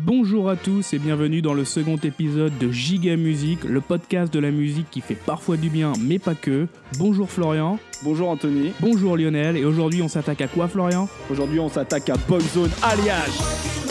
Bonjour à tous et bienvenue dans le second épisode de Giga Musique, le podcast de la musique qui fait parfois du bien mais pas que. Bonjour Florian, Bonjour Anthony, bonjour Lionel et aujourd'hui on s'attaque à quoi Florian? Aujourd'hui on s'attaque à Boyzone Alliage.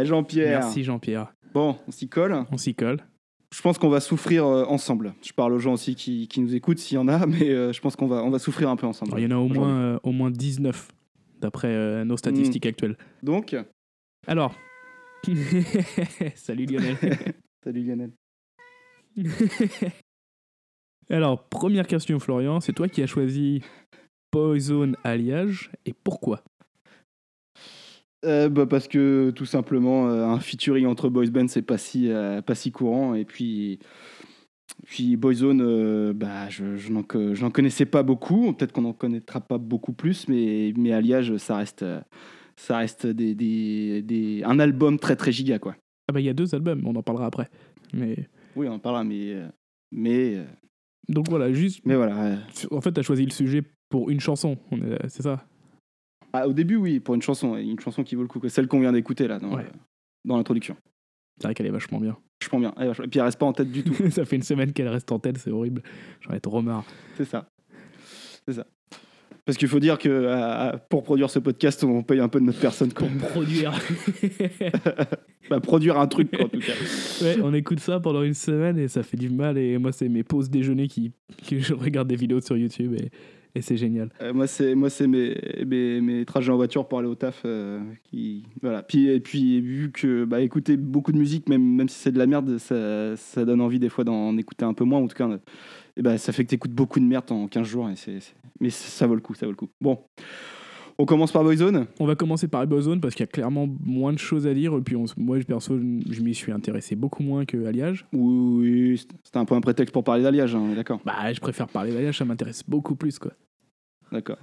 Ouais Jean-Pierre. Merci Jean-Pierre. Bon, on s'y colle. On s'y colle. Je pense qu'on va souffrir euh, ensemble. Je parle aux gens aussi qui, qui nous écoutent s'il y en a, mais euh, je pense qu'on va, on va souffrir un peu ensemble. Alors, il y en a au moins, euh, au moins 19 d'après nos statistiques actuelles. Donc, Alors, salut Lionel. salut Lionel. Alors, première question Florian, c'est toi qui as choisi Poison Alliage et pourquoi? Euh, bah, parce que tout simplement, euh, un featuring entre boys band, c'est pas si, euh, pas si courant. Et puis, puis Boyzone, bah, je, je n'en co- je n'en connaissais pas beaucoup. Peut-être qu'on n'en connaîtra pas beaucoup plus, mais, mais Alliage, ça reste, ça reste des, des, des- un album très très giga. Quoi. Ah bah il y a deux albums, on en parlera après. Mais Oui, on en parlera, mais, mais, donc voilà, juste mais voilà. en fait tu as choisi le sujet pour une chanson, on est- c'est ça? Ah, au début, oui, pour une chanson, une chanson qui vaut le coup. Celle qu'on vient d'écouter là, dans, Ouais. euh, dans l'introduction. C'est vrai qu'elle est vachement bien. Je prends bien. Elle vachement- Et puis elle reste pas en tête du tout. ça fait une semaine qu'elle reste en tête, c'est horrible. J'en ai trop marre. C'est ça. C'est ça. Parce qu'il faut dire que euh, pour produire ce podcast, on paye un peu de notre personne. Quoi. Produire. Bah, produire un truc, quoi, en tout cas. ouais, on écoute ça pendant une semaine et ça fait du mal. Et moi, c'est mes pauses déjeuner qui, que je regarde des vidéos sur YouTube et, et c'est génial. Euh, moi, c'est moi, c'est mes, mes, trajets en voiture pour aller au taf. euh, qui, voilà. Puis, et puis, vu que bah, écouter beaucoup de musique, même, même si c'est de la merde, ça, ça donne envie des fois d'en écouter un peu moins. En tout cas, euh, et bah, ça fait que tu écoutes beaucoup de merde en 15 jours. Et c'est- Mais ça vaut le coup, ça vaut le coup. Bon. On commence par Boyzone. On va commencer par Boyzone parce qu'il y a clairement moins de choses à dire. Et puis, on moi, perso, je m'y suis intéressé beaucoup moins que Alliage. Oui, c'était un peu un prétexte pour parler d'alliage, hein, d'accord. Bah, je préfère parler d'Alliage, ça m'intéresse beaucoup plus, quoi. D'accord.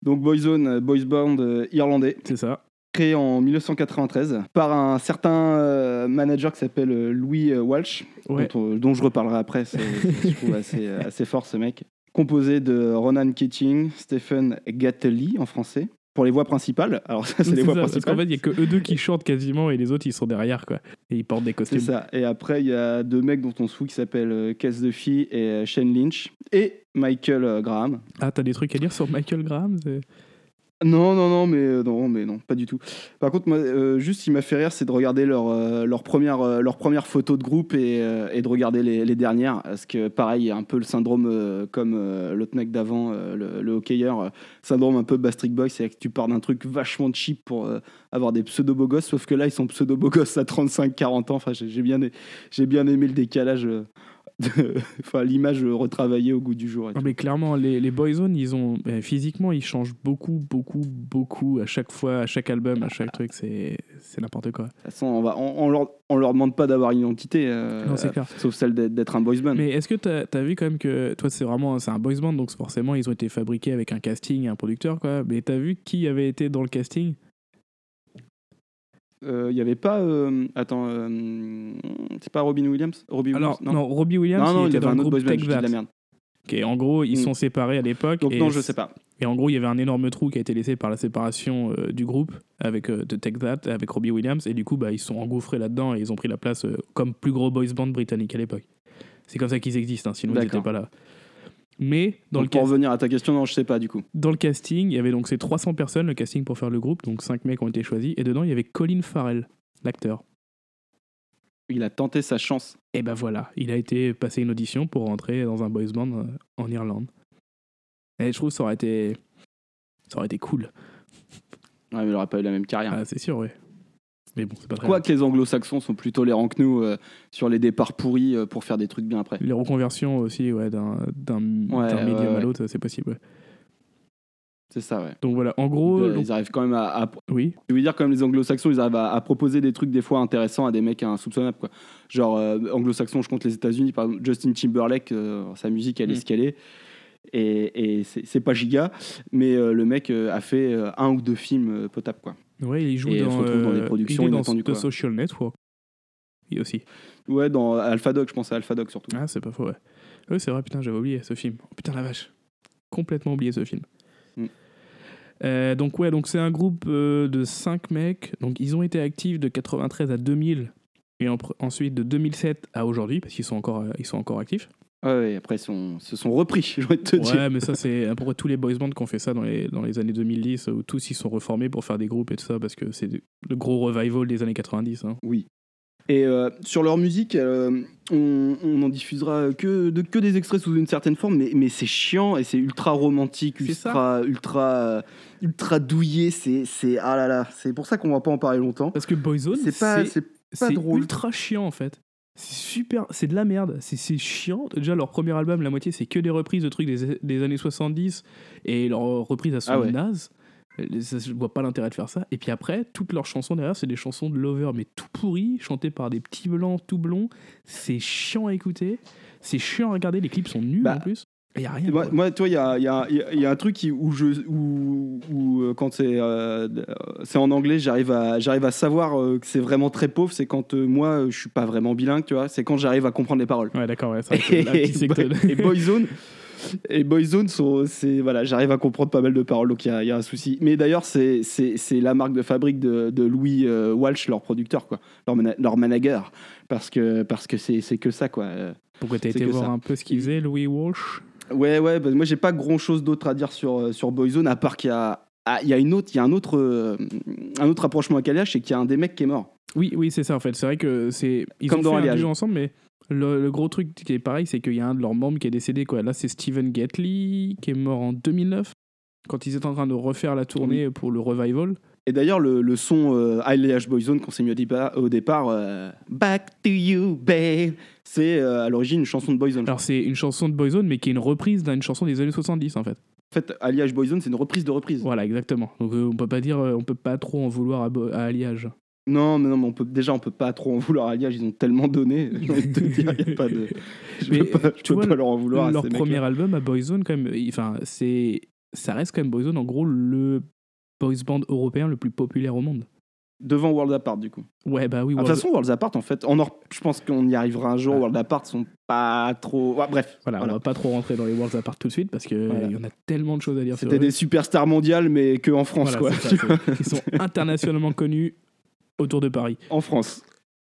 Donc Boyzone, euh, boys band euh, irlandais, C'est ça. créé en 1993 par un certain euh, manager qui s'appelle Louis Walsh, Ouais. dont, dont je reparlerai après. C'est, je trouve assez, assez fort ce mec. Composé de Ronan Keating, Stephen Gately en français. Pour les voix principales, alors ça c'est les C'est voix ça, parce qu'en principales. fait, il n'y a que eux deux qui chantent quasiment et les autres, ils sont derrière, quoi. Et ils portent des C'est costumes. ça. Et après, il y a deux mecs dont on se fout qui s'appellent euh, Cass Duffy et euh, Shane Lynch. Et Michael euh, Graham. Ah, t'as des trucs à dire sur Michael Graham c'est- Non, non, non, mais euh, non, mais non, pas du tout. Par contre, moi, euh, juste, qui m'a fait rire, c'est de regarder leur, euh, euh, leur première photo de groupe et, de regarder les, dernières. Parce que, pareil, il un peu le syndrome comme l'autre mec d'avant, le, le hockeyeur, syndrome un peu Bastric Boy, c'est que tu pars d'un truc vachement cheap pour avoir des pseudo-beaux sauf que là, ils sont pseudo-beaux gosses à 35-40 ans. Enfin, j'ai bien, aimé le décalage, enfin, l'image retravaillée au goût du jour. et Non, mais clairement, les, les Boyzone, ils ont. ben, physiquement, ils changent beaucoup, beaucoup, beaucoup à chaque fois, à chaque album, à chaque truc. C'est c'est n'importe quoi. De toute façon, on, va, on, on leur, on leur demande pas d'avoir une identité, euh, Non, c'est clair. sauf celle d'être un boys band. Mais est-ce que t'as as vu quand même que. Toi, c'est vraiment. C'est un boys band, donc forcément, ils ont été fabriqués avec un casting et un producteur, quoi. Mais t'as vu qui avait été dans le casting? Il n'y avait pas. euh, attends, euh, c'est pas Robin Williams? Robbie Alors, Williams non, Robbie Williams, non, non, il il était avait dans un le autre groupe boys band, Take je dis de la merde. Ok, en gros, ils Mm. sont séparés à l'époque. Donc et non, je sais pas. Et en gros, il y avait un énorme trou qui a été laissé par la séparation euh, du groupe avec euh, de Take That, avec Robbie Williams, et du coup, bah, ils sont engouffrés là-dedans et ils ont pris la place euh, comme plus gros boys band britannique à l'époque. C'est comme ça qu'ils existent, hein, sinon ils n'étaient pas là. Mais dans Donc, le, pour revenir à ta question, non, je sais pas du coup. dans le casting, il y avait donc ces 300 personnes, le casting pour faire le groupe, donc 5 mecs ont été choisis, et dedans, il y avait Colin Farrell, l'acteur. Il a tenté sa chance. Et ben voilà, il a été passé une audition pour rentrer dans un boys band euh, en Irlande. Et je trouve que ça aurait été, ça aurait été cool. Ouais, mais il n'aurait pas eu la même carrière. Ah, c'est sûr, oui. Mais bon, c'est pas très Quoi que les anglo-saxons sont plus tolérants que nous euh, sur les départs pourris euh, pour faire des trucs bien après. Les reconversions aussi, ouais, d'un d'un Ouais, d'un médium ouais, à l'autre, c'est possible. ouais. C'est ça, ouais. Donc voilà, en gros, Euh, donc- ils arrivent quand même à, à- oui, Je veux dire, comme les anglo-saxons, ils arrivent à, à proposer des trucs des fois intéressants à des mecs insoupçonnables. Quoi. Genre, euh, anglo-saxons, je compte les États-Unis, par exemple, Justin Timberlake, euh, sa musique, elle est Mm. ce qu'elle est. Et, et c'est c'est pas giga, mais euh, le mec euh, a fait euh, un ou deux films euh, potables. Quoi. Ouais, il joue Et dans, se dans des euh, productions il est dans The quoi. Social Network. Il aussi. Ouais, dans Alpha Dog, je pense à Alpha Dog surtout. Ah, c'est pas faux, ouais. Oui, c'est vrai, putain, j'avais oublié ce film. Oh, putain, la vache. Complètement oublié ce film. Mm. Euh, donc, ouais, donc c'est un groupe euh, de 5 mecs. Donc, ils ont été actifs de 93 à 2000. Et en- ensuite de 2007 à aujourd'hui, parce qu'ils sont, encore, euh, ils sont encore actifs. Ouais, ouais, après, ils sont, se sont repris, je vais te dire. Ouais, mais ça, c'est à peu près tous les boys bands qui ont fait ça dans les, dans les années 2010, où tous ils sont reformés pour faire des groupes et tout ça, parce que c'est le gros revival des années 90. hein. Oui. Et euh, sur leur musique, euh, on, on en diffusera que, de, que des extraits sous une certaine forme, mais, mais c'est chiant et c'est ultra romantique, ultra, ultra, euh, ultra douillé. C'est, ah là là. C'est pour ça qu'on va pas en parler longtemps. Parce que Boyzone, C'est pas, c'est pas drôle. ultra chiant en fait. C'est super, c'est de la merde, c'est chiant. Déjà, leur premier album, la moitié, c'est que des reprises de trucs des, des années 70 et leurs reprises à son Ah ouais. naze. Euh, ça, Je vois pas l'intérêt de faire ça. Et puis après, toutes leurs chansons derrière, c'est des chansons de Lover, mais tout pourri, chantées par des petits blancs tout blonds. C'est chiant à écouter, c'est chiant à regarder. Les clips sont nuls Bah, en plus. Il y a rien. Moi, moi, toi, il y a, y, a, y a un truc qui- où, je, où, où, euh, quand c'est euh, c'est en anglais, j'arrive à, j'arrive à savoir euh, que c'est vraiment très pauvre. C'est quand euh, moi, je suis pas vraiment bilingue, tu vois. C'est quand j'arrive à comprendre les paroles. Ouais, d'accord, ouais, ça, et, Boyzone et Boyzone c'est voilà j'arrive à comprendre pas mal de paroles donc il y y a un souci mais d'ailleurs c'est c'est c'est la marque de fabrique de, de Louis euh, Walsh leur producteur quoi leur, mana- leur manager parce que parce que c'est c'est que ça quoi Pourquoi t'as été voir ça. un peu ce qu'il faisait, Louis Walsh? Ouais ouais bah, moi j'ai pas grand chose d'autre à dire sur euh, sur Boyzone à part qu'il y a ah, il y a une autre il y a un autre euh, un autre rapprochement avec Alliage c'est qu'il y a un des mecs qui est mort Oui, oui, c'est ça en fait. C'est vrai que c'est ils Comme ont dans fait un duo ensemble, mais le, le gros truc qui est pareil, c'est qu'il y a un de leurs membres qui est décédé. Quoi. Là, c'est Steven Gatley qui est mort en 2009 quand ils étaient en train de refaire la tournée pour le revival. Et d'ailleurs le, le son euh, Boyzone qu'on s'est mis au départ, au départ euh, Back to you babe c'est euh, à l'origine une chanson de Boyzone Alors c'est une chanson de Boyzone, mais qui est une reprise d'une chanson des années 70 en fait. En fait, Alliage Boyzone, c'est une reprise de reprise. Voilà, exactement. Donc euh, on peut pas dire, on peut pas trop en vouloir à, Bo- à Alliage. Non, mais non, mais on peut, déjà, on peut pas trop en vouloir à Alliage, ils ont tellement donné. J'ai envie de te dire, y a pas de. Je Mais, peux pas, je tu peux vois, pas leur en vouloir. à Leur ces premier album à Boyzone, quand même, enfin c'est, ça reste quand même Boyzone, en gros le boys band européen le plus populaire au monde. Devant World Apart, du coup. Ouais, bah oui. Ah, De toute World- façon, World Apart, en fait, on en- je pense qu'on y arrivera un jour. World Apart sont pas trop. Ouais, bref, Voilà, voilà. on va pas trop rentrer dans les Worlds Apart tout de suite parce qu'il Voilà. y en a tellement de choses à dire C'était des superstars mondiales, mais que en France, Voilà, quoi. ça, Ils sont internationalement connus autour de Paris. en France.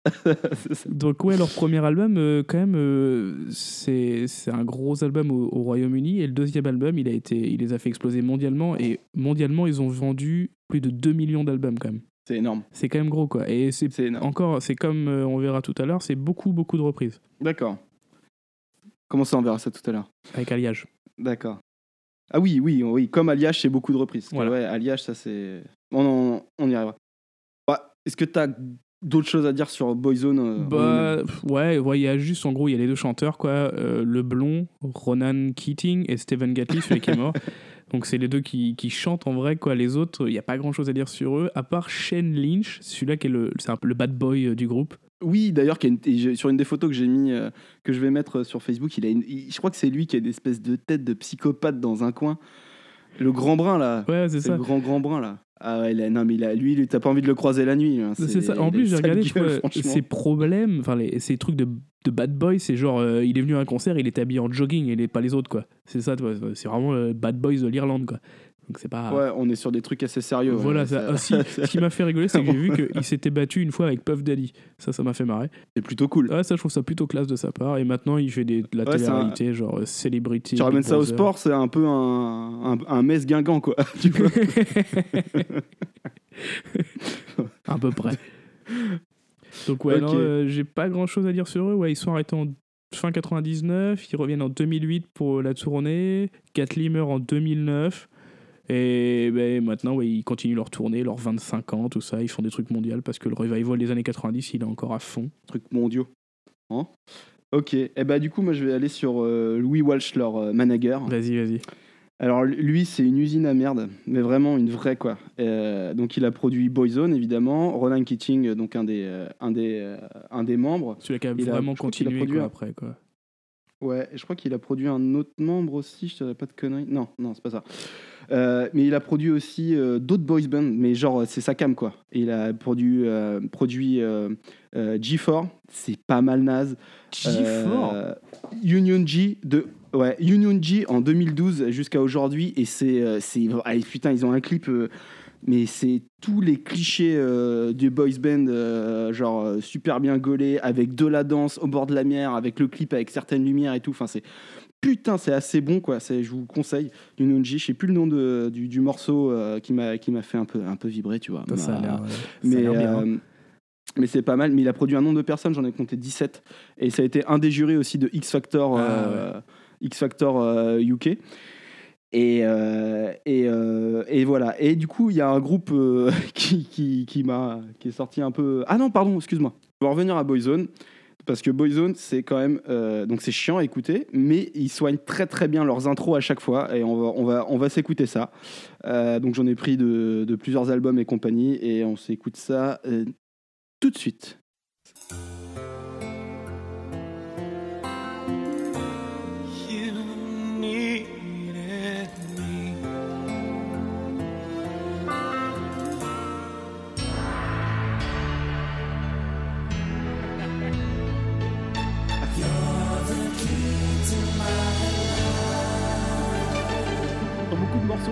Donc ouais, leur premier album, euh, quand même, euh, c'est un gros album au, au Royaume-Uni. Et le deuxième album, il, a été, il les a fait exploser mondialement. Et mondialement, ils ont vendu plus de 2 millions d'albums quand même. C'est énorme. C'est quand même gros quoi. Et c'est encore, c'est comme euh, on verra tout à l'heure, c'est beaucoup, beaucoup de reprises D'accord. Comment ça, on verra ça tout à l'heure? avec Alliage. D'accord. Ah oui, oui, oui. Comme Alliage, c'est beaucoup de reprises. Voilà. Ouais, Alliage, ça c'est. On, en- on y arrivera. Bah, Est-ce que tu as d'autres choses à dire sur Boyzone euh, Bah, ouais, ouais, il y a juste, en gros, il y a les deux chanteurs, quoi. euh, le blond, Ronan Keating, et Stephen Gatley, celui qui est mort. Donc, c'est les deux qui, qui chantent en vrai, quoi. Les autres, il n'y a pas grand chose à dire sur eux, à part Shane Lynch, celui-là qui est le, c'est un peu le bad boy euh, du groupe. Oui, d'ailleurs, sur une des photos que j'ai mis, euh, que je vais mettre sur Facebook, il a une- il- je crois que c'est lui qui a une espèce de tête de psychopathe dans un coin. Le grand brun là. Ouais, c'est C'est ça. le grand grand brun là. Ah ouais, non mais a- lui, t'as pas envie de le croiser la nuit. hein. C'est ça. En plus, j'ai regardé, gueule, vois, ses problèmes, enfin, les, ces trucs de, de bad boy, c'est genre, euh, il est venu à un concert, il était habillé en jogging et les, pas les autres, quoi. C'est ça, tu vois, c'est vraiment le bad boys de l'Irlande, quoi. Donc, c'est pas. Ouais, on est sur des trucs assez sérieux. ouais. Voilà, ça, aussi, ce qui m'a fait rigoler, c'est que j'ai vu qu'il s'était battu une fois avec Puff Daddy. Ça, ça m'a fait marrer. c'est plutôt cool. Ouais, ça, je trouve ça plutôt classe de sa part. Et maintenant, il fait des, de la Ouais, un- télé-réalité, genre euh, Celebrity. Tu ramènes ça au sport, c'est un peu un, un, un mess guingant quoi. tu vois à peu près. Donc, ouais, Ok. non, euh, j'ai pas grand chose à dire sur eux. Ouais, ils sont arrêtés en fin 99. Ils reviennent en 2008 pour la tournée. Kathleen meurt en 2009. Et ben, maintenant, ouais, ils continuent leur tournée, leurs 25 ans, tout ça. Ils font des trucs mondiaux parce que le revival des années 90, il est encore à fond. Trucs mondiaux. Hein? Ok, et bah du coup moi je vais aller sur euh, Louis Walsh, leur euh, manager. Vas-y, vas-y. Alors lui, c'est une usine à merde, mais vraiment une vraie quoi. Euh, donc il a produit Boyzone évidemment, Ronan Keating, donc un des, un des, un des membres. Celui qui a Il a- vraiment a continué produit quoi, un- après. Quoi. Ouais, je crois qu'il a produit un autre membre aussi, je dirais pas de conneries. Non, non, c'est pas ça. Euh, mais il a produit aussi euh, d'autres boys bands, mais genre c'est sa cam quoi. Et il a produit, euh, produit euh, euh, G4, c'est pas mal naze. Euh, Union G de ouais Union G en 2012 jusqu'à aujourd'hui et c'est euh, c'est ah, putain ils ont un clip euh, mais c'est tous les clichés euh, du boys band euh, genre euh, super bien gaulé avec de la danse au bord de la mer avec le clip avec certaines lumières et tout enfin c'est putain c'est assez bon quoi je vous le conseille Union G je sais plus le nom de, du, du morceau euh, qui m'a fait un peu un peu vibrer tu vois Ça, ça a M'a- l'air, ouais, ça a mais, bien, hein. mais c'est pas mal. Mais il a produit un nombre de personnes, j'en ai compté 17. Et ça a été un des jurés aussi de X Factor, Ah, euh, X Factor UK. Et, euh, et, euh, et voilà. Et du coup, il y a un groupe euh, qui, qui, qui, m'a, qui est sorti un peu. Ah non, pardon, excuse-moi. Je vais revenir à Boyzone. Parce que Boyzone, c'est quand même. euh, donc c'est chiant à écouter, mais ils soignent très très bien leurs intros à chaque fois. Et on va, on va, on va s'écouter ça. Euh, donc j'en ai pris de, plusieurs albums et compagnie. Et on s'écoute ça euh, tout de suite.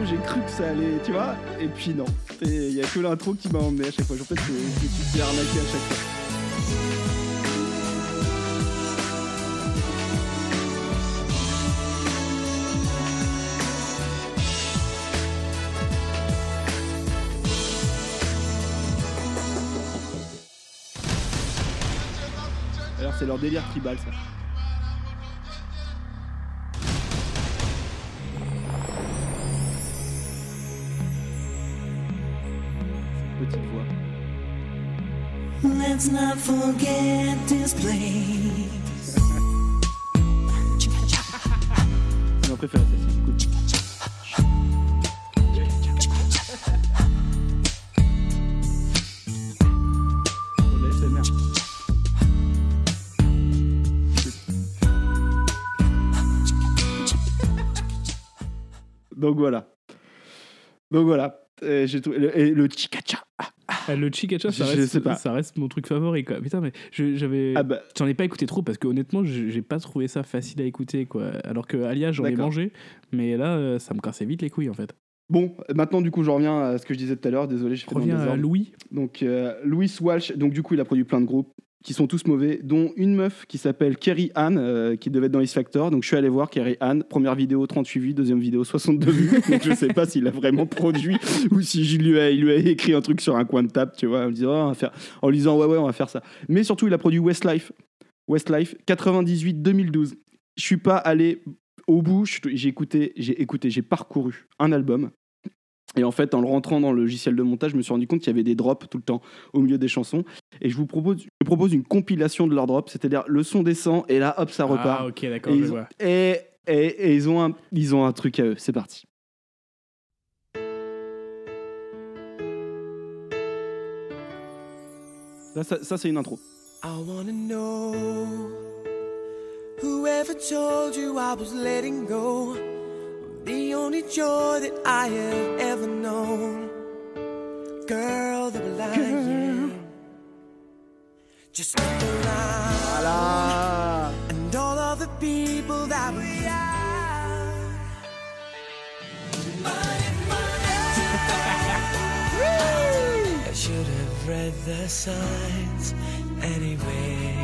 J'ai cru que ça allait, tu vois, et puis non. Il y a que l'intro qui m'a emmené à chaque fois. En fait, je, me suis fait arnaquer à chaque fois. Alors c'est leur délire tribal ça. Let's not forget this place. Donc voilà. Donc voilà. Et et- et le. Ah, le Chikacha, ça reste, ça reste mon truc favori. Quoi. Putain, mais j'avais. Ah bah, J'en ai pas écouté trop parce que honnêtement, j'ai pas trouvé ça facile à écouter. Quoi. Alors que Alia, j'en ai mangé, mais là, euh, ça me cassait vite les couilles en fait. bon, maintenant du coup, je reviens à ce que je disais tout à l'heure. Désolé, je fais dans le Reviens à. Louis. Donc euh, Louis Walsh, donc du coup il a produit plein de groupes qui sont tous mauvais, dont une meuf qui s'appelle Kerry Ann, euh, qui devait être dans X Factor. Donc je suis allé voir Kerry Ann, première vidéo 38 vues, deuxième vidéo 62 vues. Donc je sais pas s'il a vraiment produit ou si je lui ai, il lui a écrit un truc sur un coin de table, tu vois, en disant, Oh, en lui disant ouais ouais on va faire ça. Mais surtout il a produit Westlife, Westlife 98-2012. Je suis pas allé au bout, j'ai écouté, j'ai écouté, j'ai parcouru un album. Et en fait, en le rentrant dans le logiciel de montage, je me suis rendu compte qu'il y avait des drops tout le temps au milieu des chansons. Et je vous propose, je propose une compilation de leurs drops, c'est-à-dire le son descend et là, hop, ça repart. Ah, ok, d'accord, et, je ils ont, vois. et, et- et ils, ont un, ils ont un truc à eux. C'est parti. Là, ça, ça, c'est une intro. I wanna know whoever told you I was letting go. The only joy that I have ever known. Girl, the lying. Just look around Voilà. and all of the people that we are. Money, money. I should have read the signs anyway.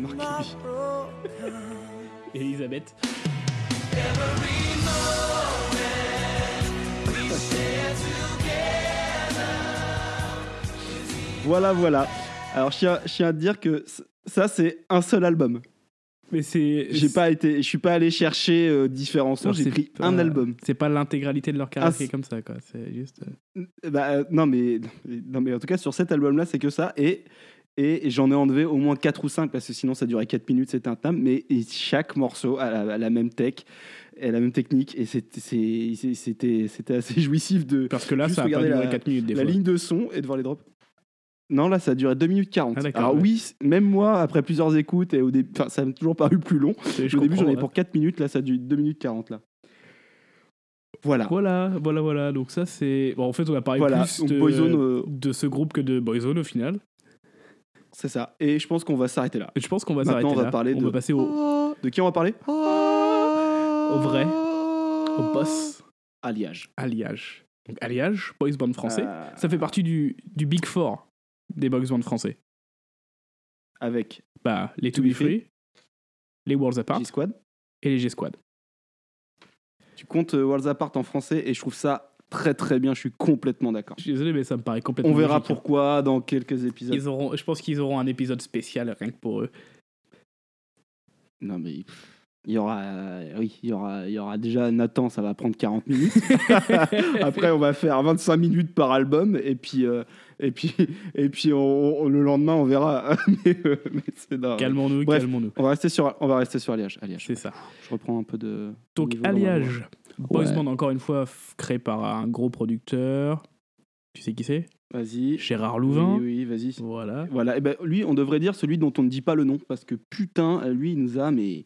Marc comes. Elisabeth. Voilà, voilà. Alors, je tiens, je tiens à te dire que ça, c'est un seul album. Mais c'est. J'ai pas été, je suis pas allé chercher euh, différents sons, j'ai pris pas- un album. C'est pas l'intégralité de leur carrière Ah, qui est c'est- comme ça, quoi. C'est juste. euh, Bah, euh, non, mais, non, mais en tout cas, sur cet album-là, c'est que ça. Et, et j'en ai enlevé au moins 4 ou 5 parce que sinon, ça durait 4 minutes, c'était intenable. Mais et chaque morceau a la, a la même tech, a la même technique. Et c'était assez jouissif de. Parce que là, ça a pas duré la- 4 minutes des la fois. ligne de son et de voir les drops. Non, là, ça a duré 2 minutes 40. Ah, Alors, ouais. oui, même moi, après plusieurs écoutes, et au début, ça m'a toujours paru plus long. Je au début, j'en ouais. pour 4 minutes, là, ça a duré 2 minutes 40. Là. Voilà. Voilà, voilà, voilà. Donc ça, c'est. Bon, en fait, on a parlé Voilà. plus de... Boyzone, euh, de ce groupe que de Boyzone au final. C'est ça. Et je pense qu'on va s'arrêter là. Et je pense qu'on va Maintenant, s'arrêter on va là. parler on de- va passer au, De qui on va parler? Au vrai, au boss, Alliage. Alliage. Donc Alliage, boys band français. Euh, Ça fait partie du, du Big Four des boys band français. avec Bah, les To Be Be Free, Free, les Worlds Apart G-Squad. et les G-Squad. Tu comptes euh, Worlds Apart en français et je trouve ça très très bien. Je suis complètement d'accord. Je suis désolé, mais ça me paraît complètement On verra logique, hein. pourquoi dans quelques épisodes. Ils auront, je pense qu'ils auront un épisode spécial rien que pour eux. Non mais il y aura, euh, oui, il y aura, il y aura déjà Nathan, ça va prendre 40 minutes. Après, on va faire 25 minutes par album et puis euh, et puis et puis on- on- le lendemain on verra. mais, euh, mais. Calmons-nous, calmons-nous. On va rester sur, on va rester sur Alliage. Alliage. C'est ça. Je reprends un peu de. Donc. Alliage, boys Ouais. band encore une fois créé par un gros producteur. Tu sais qui c'est? Vas-y. Gérard Louvain. Oui, oui, vas-y. Voilà. Voilà, et ben lui, on devrait dire celui dont on ne dit pas le nom, parce que putain, lui, il nous a mais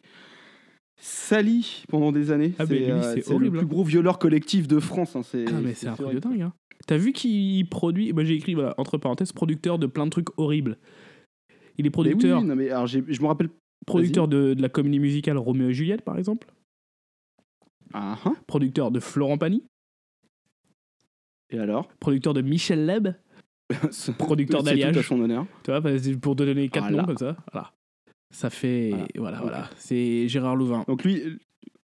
sali pendant des années. Ah, mais lui, euh, c'est le plus hein. gros violeur collectif de France. hein, c'est, Ah mais c'est un truc de dingue. Hein. T'as vu qu'il produit Moi j'ai écrit voilà, entre parenthèses producteur de plein de trucs horribles. Il est Mais producteur, oui, non, mais alors, je me rappelle. producteur de, de la comédie musicale Roméo et Juliette par exemple, Ah, ah. producteur de Florent Pagny, Et alors? Producteur de Michel Leb, Producteur d'Alliage. tu vois, pour te donner quatre Voilà. noms comme ça. Voilà. Ça fait Voilà. voilà c'est Gérard Louvain. Donc lui,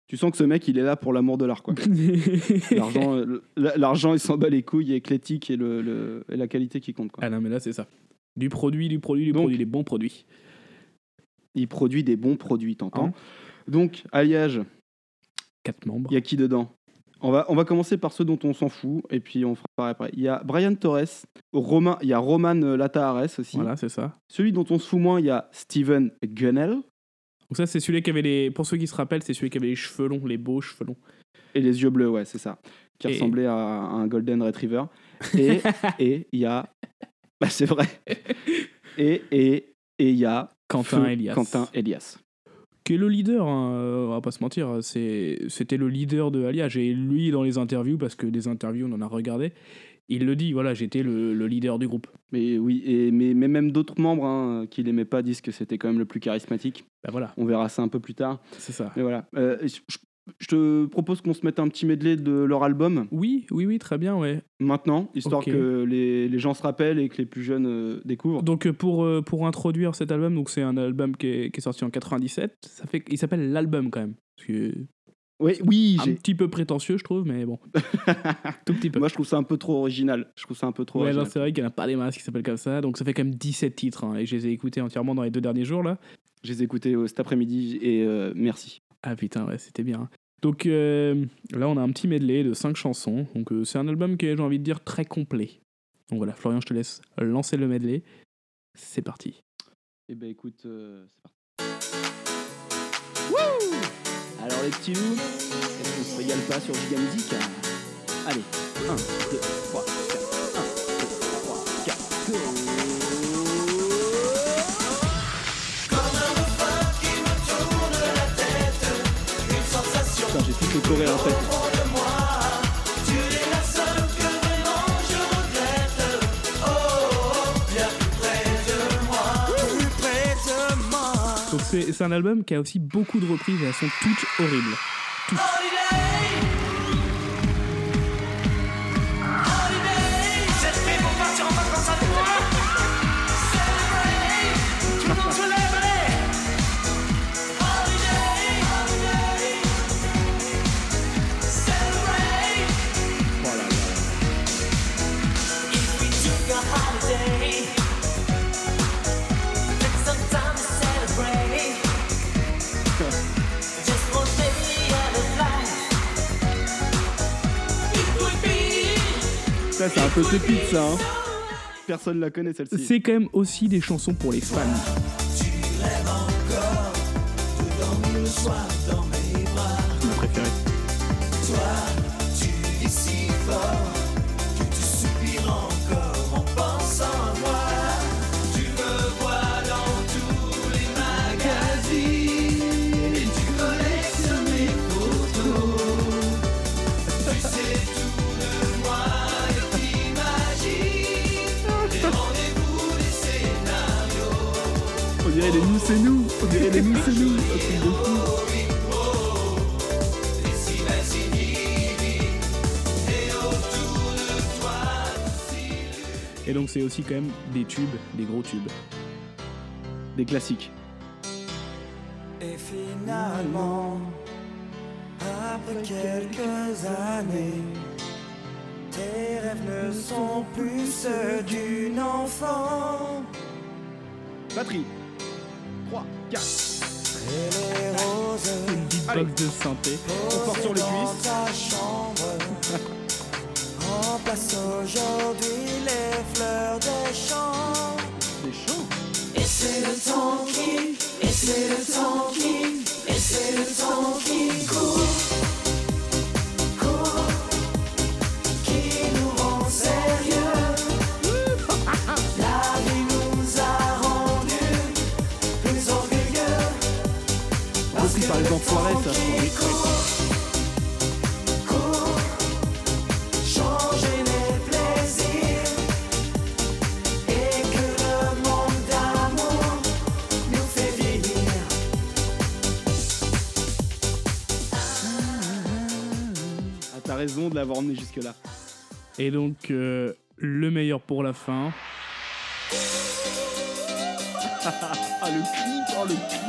tu sens que ce mec, il est là pour l'amour de l'art, quoi. L'argent, euh, l'argent, il s'en bat les couilles avec l'éthique et, le, le- et la qualité qui compte. Quoi. ah non mais là c'est ça. Du produit, du produit, du Donc- produit, des bons produits. Il produit des bons produits, t'entends Hein Donc, Alliage, Quatre membres. il y a qui dedans? On va, on va commencer par ceux dont on s'en fout, et puis on fera pareil après. Il y a Brian Torres, Romain, il y a Roman Latahares aussi. Voilà, c'est ça. Celui dont on se fout moins, il y a Steven Gunnell Donc ça c'est celui qui avait les pour ceux qui se rappellent, c'est celui qui avait les cheveux longs, les beaux cheveux longs. et les yeux bleus, ouais, c'est ça. Qui Et- ressemblait à un Golden Retriever. Et et il y y a. Bah, c'est vrai. Et et et il y a Quentin Elias. Quentin Elias. Qui est le leader, hein, on va pas se mentir, c'était le leader de Alliage. Et lui, dans les interviews, parce que des interviews, on en a regardé, il le dit, voilà, j'étais le, le leader du groupe. Mais oui, et, mais, mais même d'autres membres hein, qui l'aimaient pas disent que c'était quand même le plus charismatique. Bah voilà, On verra ça un peu plus tard. c'est ça. Mais voilà. Euh, je, je te propose qu'on se mette un petit medley de leur album Oui, oui, oui, très bien, ouais. maintenant, histoire que les, les gens se rappellent et que les plus jeunes euh, découvrent. Donc euh, pour, euh, pour introduire cet album, donc c'est un album qui est, qui est sorti en 97, ça fait, il s'appelle l'album quand même. Parce que Oui, oui, Un petit peu prétentieux, je trouve, mais bon. Tout petit peu. Moi, je trouve ça un peu trop original. Je trouve ça un peu trop Ouais, c'est vrai qu'il n'y en a pas des masses qui s'appellent comme ça. Donc ça fait quand même 17 titres. hein, et je les ai écoutés entièrement dans les deux derniers jours, là. Je les ai écoutés euh, cet après-midi et merci. Ah putain, ouais, c'était bien. Donc euh, là, on a un petit medley de 5 chansons. Donc euh, c'est un album qui est, j'ai envie de dire, très complet. Donc voilà, Florian, je te laisse lancer le medley. C'est parti. Eh ben écoute, euh, c'est parti. Wouh Alors les petits loups, est-ce qu'on se régale pas sur Giga Musique Allez, 1, 2, 3, près de moi. Donc c'est un album qui a aussi beaucoup de reprises et elles sont toutes horribles. Cette Ça, c'est un peu pépite ça. Hein. Personne la connaît celle-ci. C'est quand même aussi des chansons pour les fans. Ma les nous c'est nous. On dirait les nous c'est nous. Un truc de fou. Et donc c'est aussi quand même des tubes, des gros tubes. Des classiques. Et finalement, après quelques années, tes rêves ne sont plus ceux d'une enfant. Batterie. Beatbox de synthé. On part sur les cuisses. chambre remplace aujourd'hui les fleurs des champs. Des chants. Et c'est le temps qui, et c'est le temps qui, et c'est le temps qui court, par les enfoirés, ça. Court, changer les plaisirs et que le monde d'amour nous fait vieillir. Ah, t'as raison de l'avoir emmené jusque-là. Et donc euh, le meilleur pour la fin. Ah, le clip, oh, le clip,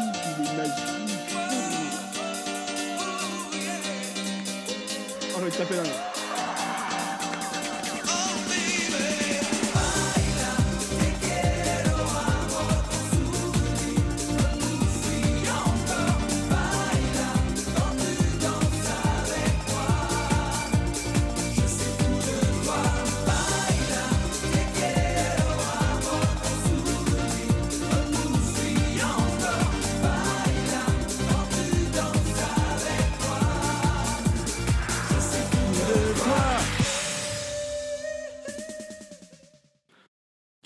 Oh, je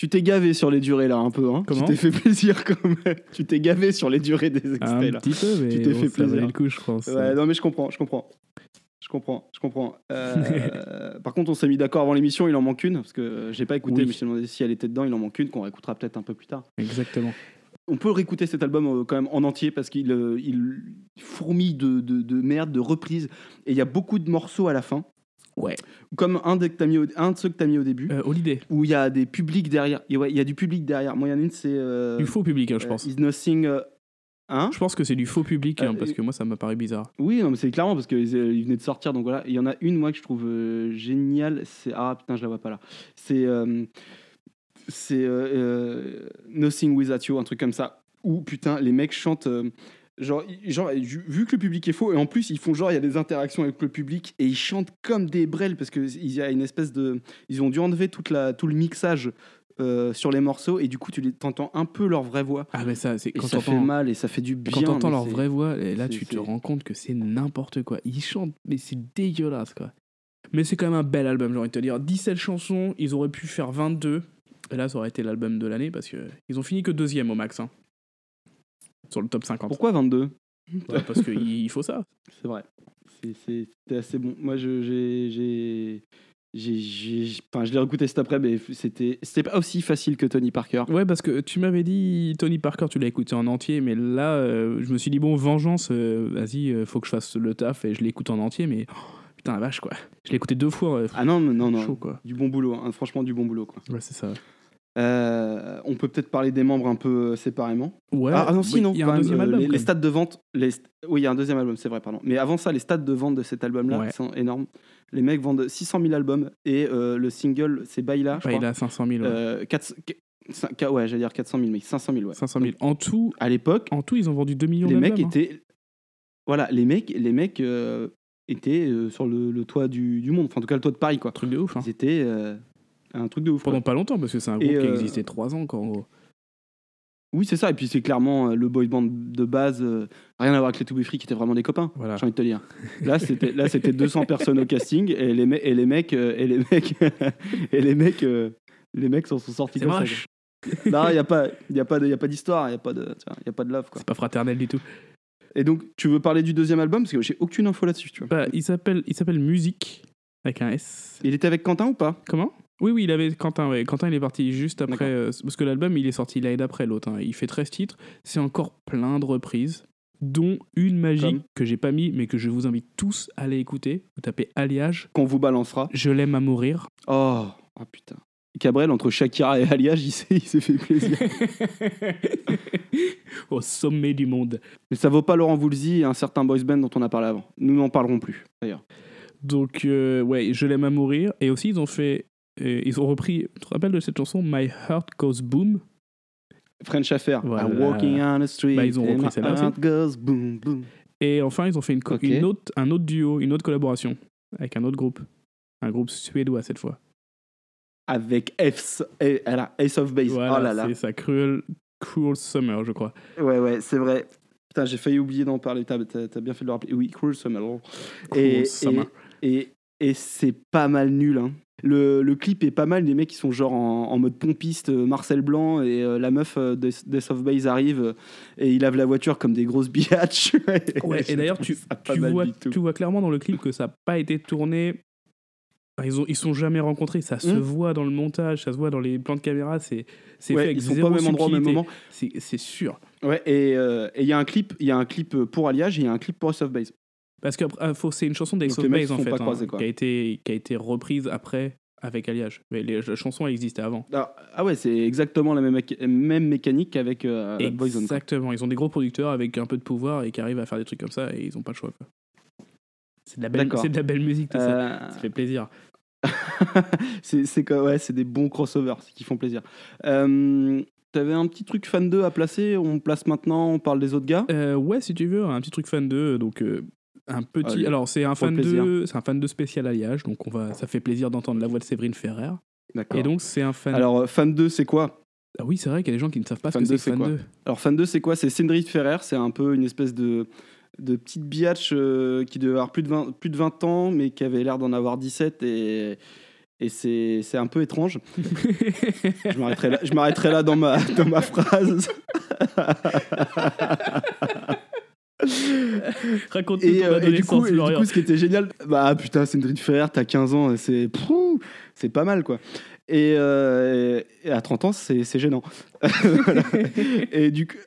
t'es gavé sur les durées là un peu, hein Comment Tu t'es fait plaisir quand même. tu t'es gavé sur les durées des Un extraits là. petit peu, mais Tu t'es bon, fait ça plaisir. le coup, je pense. Ouais, non mais je comprends, je comprends. Je comprends, je comprends. Euh, par contre, on s'est mis d'accord avant l'émission, il en manque une, parce que euh, j'ai pas écouté, Oui. mais je me suis demandé si elle était dedans, il en manque une, qu'on réécoutera peut-être un peu plus tard. Exactement. On peut réécouter cet album euh, quand même en entier, parce qu'il il fourmille de, de, de merde, de reprises, et il y a beaucoup de morceaux à la fin. Ouais. Comme un, des que t'as mis au- un de ceux que tu as mis au début, Euh, Holiday. où il y a des publics derrière. Ouais, il y a du public derrière. Moi, il y en a une, c'est. euh, Du faux public, hein, je euh, pense. Is Nothing. euh, Hein? Je pense que c'est du faux public, hein, Euh, parce que moi, ça m'a paru bizarre. Oui, non, mais c'est clairement parce qu'ils ils venaient de sortir. Donc voilà, il y en a une, moi, que je trouve euh, géniale. C'est ah putain, je la vois pas là. C'est euh, c'est euh, euh, Nothing Without You, un truc comme ça. Où putain, les mecs chantent. Genre, genre, vu que le public est faux, et en plus ils font genre, il y a des interactions avec le public, et ils chantent comme des brels, parce qu'il y a une espèce de. Ils ont dû enlever toute la, tout le mixage euh, sur les morceaux, et du coup tu les- t'entends un peu leur vraie voix. Ah, mais ça, c'est Et quand ça fait mal, et ça fait du bien. quand t'entends leur vraie voix, et là, tu te rends compte que c'est n'importe quoi. Ils chantent, mais c'est dégueulasse, quoi. Mais c'est quand même un bel album, j'ai envie de te dire. 17 chansons, ils auraient pu faire 22. Et là, ça aurait été l'album de l'année, parce que ils ont fini que deuxième au max. hein. Sur le top 50. Pourquoi 22 Ouais, parce qu'il il faut ça. C'est vrai. C'était assez bon. Moi, je, j'ai, j'ai, j'ai, j'ai- enfin, je l'ai réécouté cet après, mais c'était, c'était pas aussi facile que Tony Parker. Ouais, parce que tu m'avais dit Tony Parker, tu l'as écouté en entier, mais là, euh, je me suis dit, bon, vengeance, euh, vas-y, euh, faut que je fasse le taf et je l'écoute en entier, mais oh, putain, la vache, quoi. Je l'ai écouté deux fois, euh, Ah non, mais non, non. chaud, quoi. Du bon boulot, hein. franchement, du bon boulot. Quoi. Ouais, c'est ça. Euh, on peut peut-être parler des membres un peu euh, séparément. Ouais, ah, ah non, si, oui, non. Il y a un même, deuxième euh, album. Les, les stats de vente. Les... st- Oui, il y a un deuxième album, c'est vrai, pardon. Mais avant ça, les stats de vente de cet album-là Ouais. sont énormes. Les mecs vendent 600 000 albums et euh, le single, c'est Baila, je Ouais, crois. il a 500 000. ouais. Euh, 400 qu- ouais, j'allais dire 400 000, mais 500 000, ouais. 500 000. En tout, À l'époque, en tout, ils ont vendu 2 millions les mecs hein. étaient voilà les mecs les mecs euh, étaient sur le, le toit du, du monde enfin en tout cas le toit de Paris quoi Truc de ouf. hein. ils étaient un truc de ouf quoi. Pendant pas longtemps, parce que c'est un Et, groupe qui euh, existait 3 ans, quoi, en gros. oui c'est ça et puis c'est clairement euh, le boy band de base euh, rien à voir avec les To Be Free qui étaient vraiment des copains Voilà. j'ai envie de te dire là c'était là c'était 200 personnes au casting et les me- et les mecs euh, et les mecs et les mecs euh, les mecs s'en sont sortis C'est comme ça, moche. quoi. non il y a pas il y a pas de il y a pas d'histoire il y a pas de y a pas de love quoi C'est pas fraternel du tout. et donc tu veux parler du deuxième album? Parce que j'ai aucune info là-dessus tu vois Bah, il s'appelle il s'appelle Musique, avec un S. il était avec Quentin ou pas? Comment? Oui, oui, il avait Quentin. Ouais. Quentin, il est parti juste après. Euh, parce que l'album, il est sorti l'année d'après l'autre. hein. Il fait 13 titres. C'est encore plein de reprises, dont une magique Comme que j'ai pas mis, mais que je vous invite tous à aller écouter. Vous tapez Alliage. qu'on vous balancera Je l'aime à mourir. Oh, oh putain. Cabrel, entre Shakira et Alliage, il s'est, il s'est fait plaisir. Au sommet du monde. Mais ça vaut pas Laurent Voulzy et un certain boys band dont on a parlé avant. Nous n'en parlerons plus, d'ailleurs. Donc, euh, ouais, je l'aime à mourir. Et aussi, ils ont fait. Euh, ils ont repris. Tu te rappelles de cette chanson My Heart Goes Boom? French Affair. Voilà. I'm walking on the street. Bah, ils ont repris celle-là aussi. goes boom, boom. Et enfin, ils ont fait une, autre, un autre duo, une autre collaboration avec un autre groupe. Un groupe suédois cette fois. Avec et- voilà, Ace of Base. Voilà, oh là là. c'est ça, Cruel, Cruel Summer, je crois. Ouais, ouais, c'est vrai. Putain, j'ai failli oublier d'en parler. T'as, bien fait de le rappeler. Oui, Cruel Summer. Cruel Et, Summer. et, et, et c'est pas mal nul. Hein. Le, le clip est pas mal. Les mecs, ils sont genre en, en mode pompiste, euh, Marcel Blanc, et euh, la meuf euh, de Death of Base arrive euh, et il lave la voiture comme des grosses biatches. Ouais, et d'ailleurs, tu, vois, tu clairement dans le clip que ça n'a pas été tourné. Enfin, Ils ont, ils sont jamais rencontrés, ça se Hmm. voit dans le montage, ça se voit dans les plans de caméra, c'est c'est Ouais, fait avec ils sont pas au même endroit au même moment. C'est sûr. Ouais, et il y a un clip, il y a un clip pour Alliage et il y a un clip pour Ace of Base. Parce que faut- c'est une chanson d'Ace of Base en fait, hein, croisés, qui, a été, qui a été reprise après avec Alliage. Mais les, la chanson elle existait avant. Ah, ah ouais, c'est exactement la même, méca- même mécanique qu'avec euh, Boyzone. quoi. Exactement, ils ont des gros producteurs avec un peu de pouvoir et qui arrivent à faire des trucs comme ça et ils ont pas le choix. C'est de, la belle- D'accord. c'est de la belle musique, tout ça. Euh, Ça fait plaisir. c'est ouais, des bons crossovers qui font plaisir. Euh, T'avais un petit truc fan 2 à placer, on place maintenant, on parle des autres gars? Euh, ouais, si tu veux, un petit truc fan 2, donc euh, un petit. Allez, alors c'est un fan plaisir. 2, c'est un fan 2 spécial alliage, donc on va, ça fait plaisir d'entendre la voix de Séverine Ferrer. D'accord. Et donc c'est un fan. Alors, euh, fan 2, c'est quoi? Ah oui, c'est vrai qu'il y a des gens qui ne savent pas Fan ce que 2, c'est fan quoi? 2. Alors, fan 2, c'est quoi? C'est Cendrillon Ferrer, c'est un peu une espèce de, de petite biatch euh, qui devait avoir plus de 20, plus de 20 ans, mais qui avait l'air d'en avoir 17 et. Et c'est c'est un peu étrange. Je m'arrêterai là, je m'arrêterai là dans, ma, dans ma phrase. Raconte-nous Et, ton euh, et du, coup, adolescence, et du Florian. coup, ce qui était génial, bah putain, Cendrillon Ferrer, t'as 15 ans, c'est c'est pas mal quoi. Et, euh, et à 30 ans, c'est c'est gênant. Et du coup,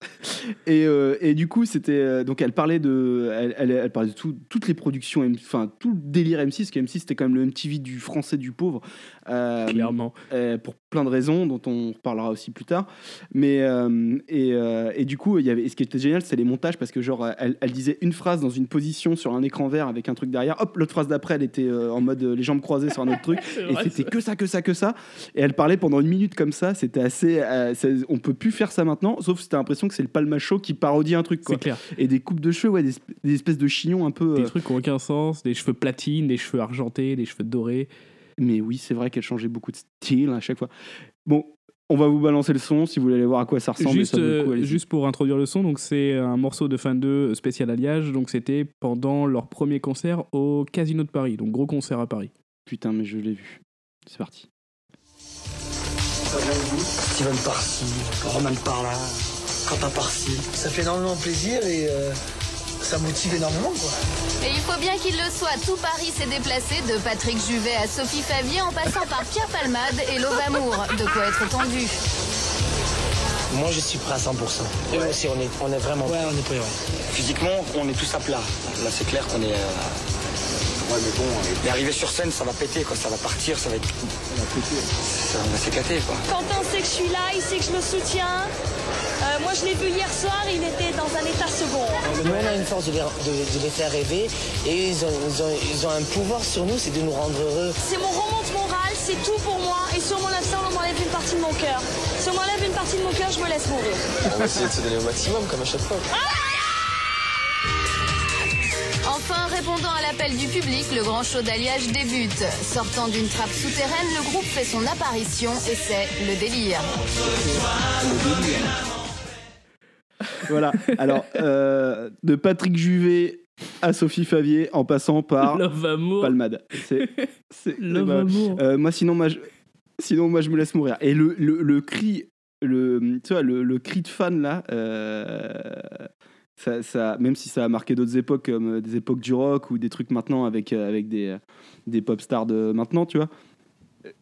Et, euh, et du coup, c'était euh, donc elle parlait de, elle, elle, elle parlait de tout- toutes les productions, enfin tout le délire M6, parce que M6 c'était quand même le MTV du français du pauvre, euh, Clairement. euh, pour plein de raisons dont on reparlera aussi plus tard. Mais et, et du coup, il y avait, ce qui était génial, c'est les montages parce que genre elle, elle disait une phrase dans une position sur un écran vert avec un truc derrière. Hop, l'autre phrase d'après, elle était en mode les jambes croisées sur un autre truc. Et c'était que ça, que ça, que ça. Et elle parlait pendant une minute comme ça. C'était assez. on peut plus faire ça maintenant, sauf si t'as l'impression que c'est le palmacho qui parodie un truc. Quoi. C'est clair. Et des coupes de cheveux, ouais, des, esp- des espèces de chignons un peu. Des euh, trucs qui n'ont aucun sens, des cheveux platines, des cheveux argentés, des cheveux dorés. Mais oui, c'est vrai qu'elle changeait beaucoup de style à chaque fois. Bon, on va vous balancer le son si vous voulez aller voir à quoi ça ressemble. Juste, ça coup, euh, juste pour introduire le son, donc c'est un morceau de fin 2 spécial alliage. Donc c'était pendant leur premier concert au Casino de Paris. Donc gros concert à Paris. Putain, mais je l'ai vu. C'est parti. Steven par-ci, Roman par-là, Quentin par-ci. Ça fait énormément plaisir et euh, ça motive énormément quoi. Et il faut bien qu'il le soit. Tout Paris s'est déplacé de Patrick Juvet à Sophie Favier en passant par Pierre Palmade et Lovamour. De quoi être tendu. Moi je suis prêt à 100%. Et moi aussi on est, on est vraiment. Ouais, on est prêt, ouais. Physiquement, on est tous à plat. Là, c'est clair qu'on est. euh, Ouais, mais bon, et arriver sur scène, ça va péter, quoi. Ça va partir, ça va être. Ça va s'éclater, quoi. Quentin sait que je suis là, il sait que je le soutiens. Euh, moi, je l'ai vu hier soir, il était dans un état second. Nous on a une force de les, de, de les faire rêver et ils ont, ils, ont, ils ont un pouvoir sur nous, c'est de nous rendre heureux. C'est mon remonte morale, c'est tout pour moi. Et si on m'enlève ça, on m'enlève une partie de mon cœur. Si on m'enlève une partie de mon cœur, je me laisse mourir. On va essayer de se donner au maximum, comme à chaque fois. Enfin, répondant à l'appel du public, le grand show d'alliage débute. Sortant d'une trappe souterraine, le groupe fait son apparition et c'est le délire. Voilà. Alors, euh, de Patrick Juvet à Sophie Favier en passant par Love Amour. Palmade. C'est. c'est- Love Amour. euh, moi, sinon, moi, je, sinon, moi, je me laisse mourir. Et le, le, le cri, le, tu vois, le, le cri de fan là. euh, ça, ça, même si ça a marqué d'autres époques comme des époques du rock ou des trucs maintenant avec, avec des, des pop stars de maintenant, tu vois,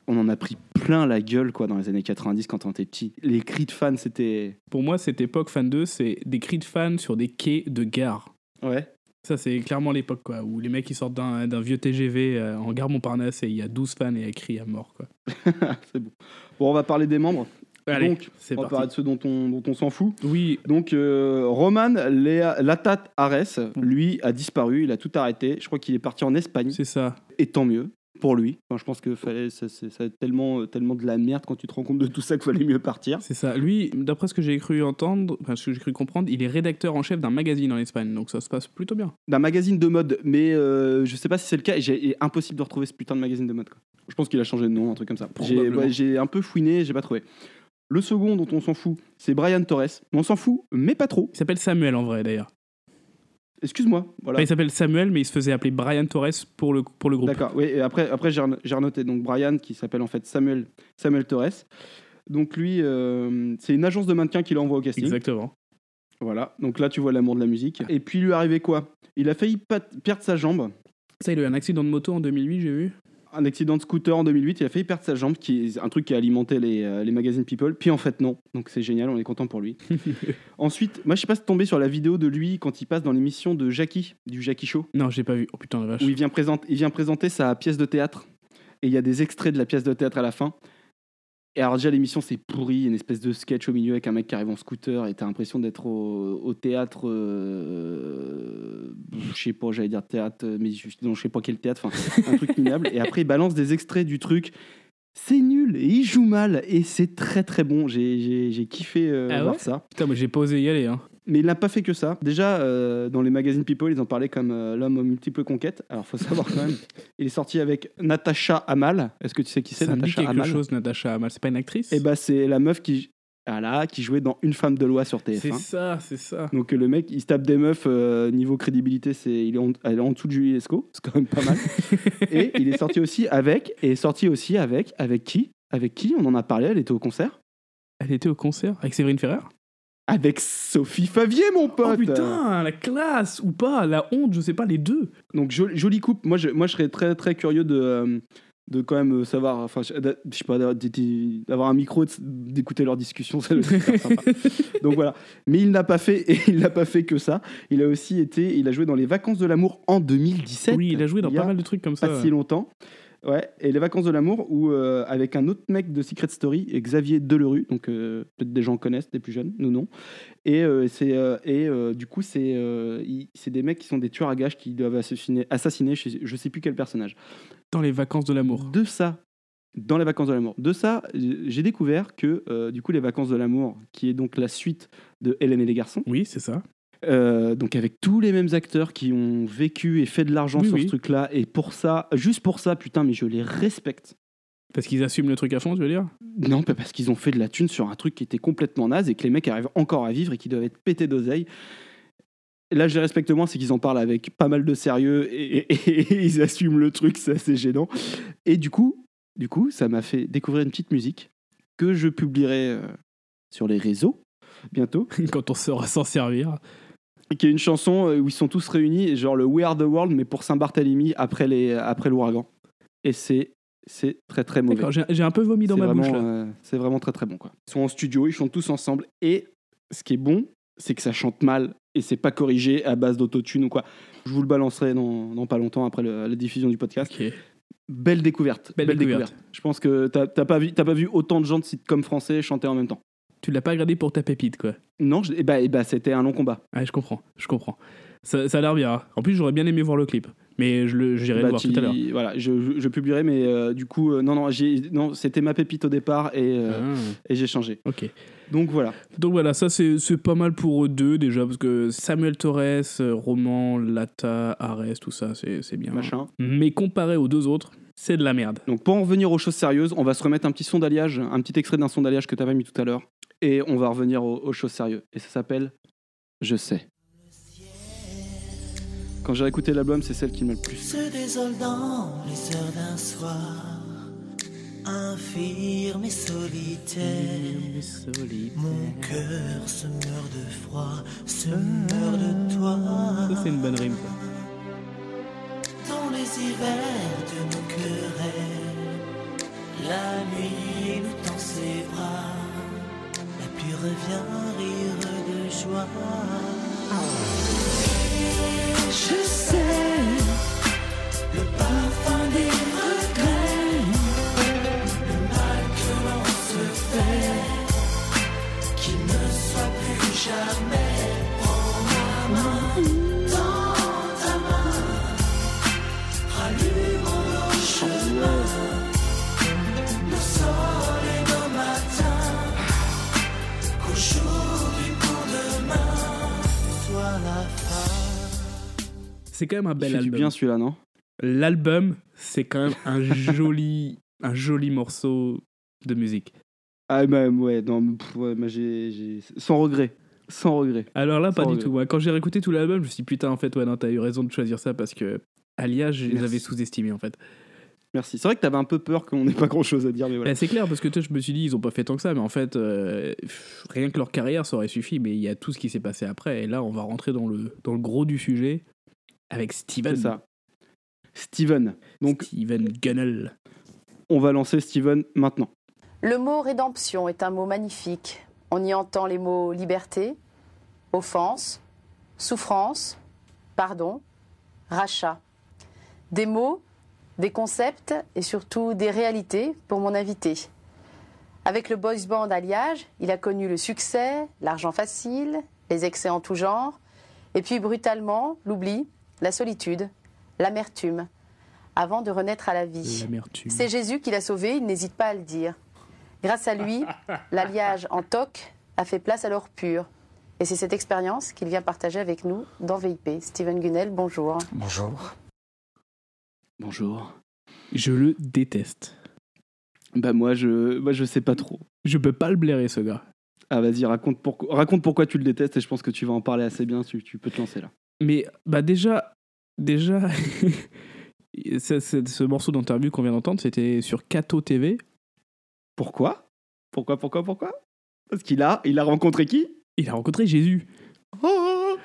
on en a pris plein la gueule quoi dans les années 90 quand on était petit. Les cris de fans, c'était. Pour moi, cette époque fan 2, c'est des cris de fans sur des quais de gare. Ouais. Ça, c'est clairement l'époque, quoi, où les mecs ils sortent d'un vieux TGV euh, en gare Montparnasse et il y a 12 fans et elles crient à mort, quoi. c'est bon. Bon, on va parler des membres. Allez, Donc, c'est on va parler de ceux dont on, dont on s'en fout. Oui, Donc, euh, Roman Léa- Latat Ares, lui, a disparu. Il a tout arrêté. Je crois qu'il est parti en Espagne. c'est ça. Et tant mieux pour lui. Enfin, je pense que fallait, ça, c'est- ça va être tellement, tellement de la merde quand tu te rends compte de tout ça qu'il fallait mieux partir. C'est ça. Lui, d'après ce que j'ai cru entendre, enfin ce que j'ai cru comprendre, il est rédacteur en chef d'un magazine en Espagne, donc ça se passe plutôt bien. D'un magazine de mode. Mais euh, je sais pas si c'est le cas. J'ai impossible de retrouver ce putain de magazine de mode. quoi. Je pense qu'il a changé de nom, un truc comme ça. J'ai Probablement. ouais, j'ai un peu fouiné, j'ai pas trouvé. Le second dont on s'en fout, c'est Brian Torres. On s'en fout, mais pas trop. Il s'appelle Samuel en vrai d'ailleurs. Excuse-moi. Voilà. Enfin, il s'appelle Samuel, mais il se faisait appeler Brian Torres pour le, pour le groupe. D'accord, oui, et après, après j'ai reno- j'ai renoté donc Brian qui s'appelle en fait Samuel, Samuel Torres. Donc lui, euh, c'est une agence de mannequin qui l'envoie au casting. Exactement. Voilà, donc là tu vois l'amour de la musique. Et puis lui est arrivé quoi? Il a failli perdre sa jambe. Ça, il a eu un accident de moto en 2008, j'ai vu. Un accident de scooter en 2008, il a failli perdre sa jambe, qui est un truc qui a alimenté les, euh, les magazines People. Puis en fait non, donc c'est génial, on est content pour lui. Ensuite, moi je sais pas si tombé sur la vidéo de lui quand il passe dans l'émission de Jackie, du Jackie Show. Non, j'ai pas vu. Oh putain la vache. où il vient, présenter, il vient présenter sa pièce de théâtre. Et il y a des extraits de la pièce de théâtre à la fin. Et alors déjà l'émission c'est pourri, une espèce de sketch au milieu avec un mec qui arrive en scooter et t'as l'impression d'être au, au théâtre, euh, je sais pas, j'allais dire théâtre, mais je, non, je sais pas quel théâtre, enfin un truc minable. Et après il balance des extraits du truc. C'est nul et il joue mal et c'est très très bon. J'ai- kiffé euh, Ah voir ça. Putain, moi j'ai pas osé y aller. Hein. Mais il n'a pas fait que ça. Déjà, euh, dans les magazines People, ils en parlaient comme euh, l'homme aux multiples conquêtes. Alors, faut savoir quand même, il est sorti avec Natacha Amal. Est-ce que tu sais qui c'est, Ça me dit quelque Amal chose, Natacha Amal. C'est pas une actrice Eh ben, c'est la meuf qui, voilà, qui jouait dans Une femme de loi sur C'est TF1. ça, c'est ça. Donc euh, le mec, il se tape des meufs euh, niveau crédibilité, c'est il est en, elle est en dessous de Julie Lescaut, c'est quand même pas mal. et il est sorti aussi avec, et est sorti aussi avec, avec qui? Avec qui? On en a parlé. Elle était au concert. Elle était au concert avec Séverine Ferrer? Avec Sophie Favier, mon pote. Oh putain, la classe ou pas, la honte, je sais pas, les deux. Donc jo- jolie coupe. Moi je, moi, je serais très très curieux de, euh, de quand même euh, savoir, enfin, je sais pas, d'avoir un micro, d'écouter leurs discussions, ça sympa. Donc voilà. Mais il n'a pas fait, et il n'a pas fait que ça. Il a aussi été, il a joué dans Les Vacances de l'amour en 2017. Oui, il a joué dans pas mal de trucs comme ça. pas si longtemps. Ouais, et Les Vacances de l'amour, où euh, avec un autre mec de Secret Story, et Xavier Delerue, donc euh, peut-être des gens connaissent, des plus jeunes, nous non. Et, euh, c'est, et du coup, c'est, c'est des mecs qui sont des tueurs à gages qui doivent assassiner, assassiner je, sais- je sais plus quel personnage. Dans les vacances de l'amour. De ça, dans Les Vacances de l'amour, de ça, j'ai découvert que euh, du coup, Les Vacances de l'amour, qui est donc la suite de Hélène et les garçons, Oui, c'est ça. Euh, donc avec tous les mêmes acteurs qui ont vécu et fait de l'argent Oui, sur oui. ce truc-là, et pour ça, juste pour ça, putain, mais je les respecte. Parce qu'ils assument le truc à fond, tu veux dire? Non, pas parce qu'ils ont fait de la thune sur un truc qui était complètement naze et que les mecs arrivent encore à vivre et qui doivent être pétés d'oseille. Là, je les respecte moins, c'est qu'ils en parlent avec pas mal de sérieux et, et- et ils assument le truc, c'est assez gênant. Et du coup, du coup, ça m'a fait découvrir une petite musique que je publierai euh, sur les réseaux bientôt, Quand on saura s'en servir. Qui est une chanson euh, où ils sont tous réunis, genre le We Are the World, mais pour Saint-Barthélemy après les après l'ouragan. Et c'est c'est très très mauvais. D'accord, j'ai j'ai un peu vomi dans C'est ma vraiment, bouche là. euh, c'est vraiment très très bon. Quoi. Ils sont en studio, ils chantent tous ensemble. Et ce qui est bon, c'est que ça chante mal et c'est pas corrigé à base d'autotune ou quoi. Je vous le balancerai dans, dans pas longtemps après le- la diffusion du podcast. Belle découverte. Belle découverte. Je pense que t'as t'as pas, vu- t'as pas vu autant de gens de sitcoms français chanter en même temps. Tu l'as pas regardé pour ta pépite, quoi. Non, je- eh bah, eh bah, c'était un long combat. Ouais, je comprends, je comprends. Ça, ça a l'air bien. hein. En plus, j'aurais bien aimé voir le clip. Mais je le- j'irai le Bah, voir tu- tout à l'heure. Voilà, je, je- je publierai, mais euh, du coup, euh, non, non, j'ai- non c'était ma pépite au départ et, euh, Ah, et j'ai changé. ok. Donc voilà. Donc voilà, ça c'est c'est pas mal pour eux deux déjà, parce que Samuel Torres, euh, Roman, Lata, Ares, tout ça, c'est c'est bien. Machin. Mais comparé aux deux autres, c'est de la merde. Donc pour en revenir aux choses sérieuses, on va se remettre un petit son d'alliage, un petit extrait d'un son d'alliage que tu avais mis tout à l'heure. Et on va revenir aux, aux choses sérieuses. Et ça s'appelle Je sais. Quand j'ai écouté l'album, c'est celle qui m'a le plus. se désole dans les heures d'un soir, infirme et solitaire. Mon cœur se meurt de froid, se meurt de toi. Ça c'est une bonne rime. ça. Dans les hivers de nos querelles, la nuit nous tend ses bras, la pluie revient rire de joie. Je sais le parfum des regrets, le mal que l'on se fait, qu'il ne soit plus jamais. C'est quand même un bel fait du album. bien celui-là, non? L'album, c'est quand même un joli, un joli morceau de musique. Ah, bah, ouais, non, pff, ouais, j'ai, j'ai- Sans regret. Sans regret. Alors là, pas du tout. Ouais, Quand j'ai réécouté tout l'album, je me suis dit, putain, en fait, ouais, non, t'as eu raison de choisir ça parce que Alia, je les avais sous-estimés en fait. Merci. C'est vrai que t'avais un peu peur qu'on n'ait pas grand chose à dire, mais voilà. Eh, c'est clair, parce que sais, je me suis dit, ils ont pas fait tant que ça, mais en fait, euh, rien que leur carrière, ça aurait suffi, mais il y a tout ce qui s'est passé après. Et là, on va rentrer dans le, dans le gros du sujet avec Steven. C'est ça. Steven. Donc, Steven Gunnell. on va lancer Steven maintenant. Le mot rédemption est un mot magnifique. On y entend les mots liberté, offense, souffrance, pardon, rachat. Des mots, des concepts et surtout des réalités pour mon invité. Avec le boys band Alliage, il a connu le succès, l'argent facile, les excès en tout genre, et puis brutalement l'oubli, la solitude, l'amertume, avant de renaître à la vie. C'est Jésus qui l'a sauvé, il n'hésite pas à le dire. Grâce à lui, l'alliage en toc a fait place à l'or pur. Et c'est cette expérience qu'il vient partager avec nous dans VIP. Steven Gunnell, bonjour. Bonjour. Bonjour. Je le déteste. Bah, moi, je, moi, je sais pas trop. Je peux pas le blairer, ce gars. Ah, vas-y, raconte, pourquoi- raconte pourquoi tu le détestes et je pense que tu vas en parler assez bien. Tu, tu peux te lancer là. Mais bah déjà, déjà, ce, ce- ce morceau d'interview qu'on vient d'entendre, c'était sur Kato TV. Pourquoi? Pourquoi, pourquoi, pourquoi? Parce qu'il a, il a rencontré qui? Il a rencontré Jésus. Oh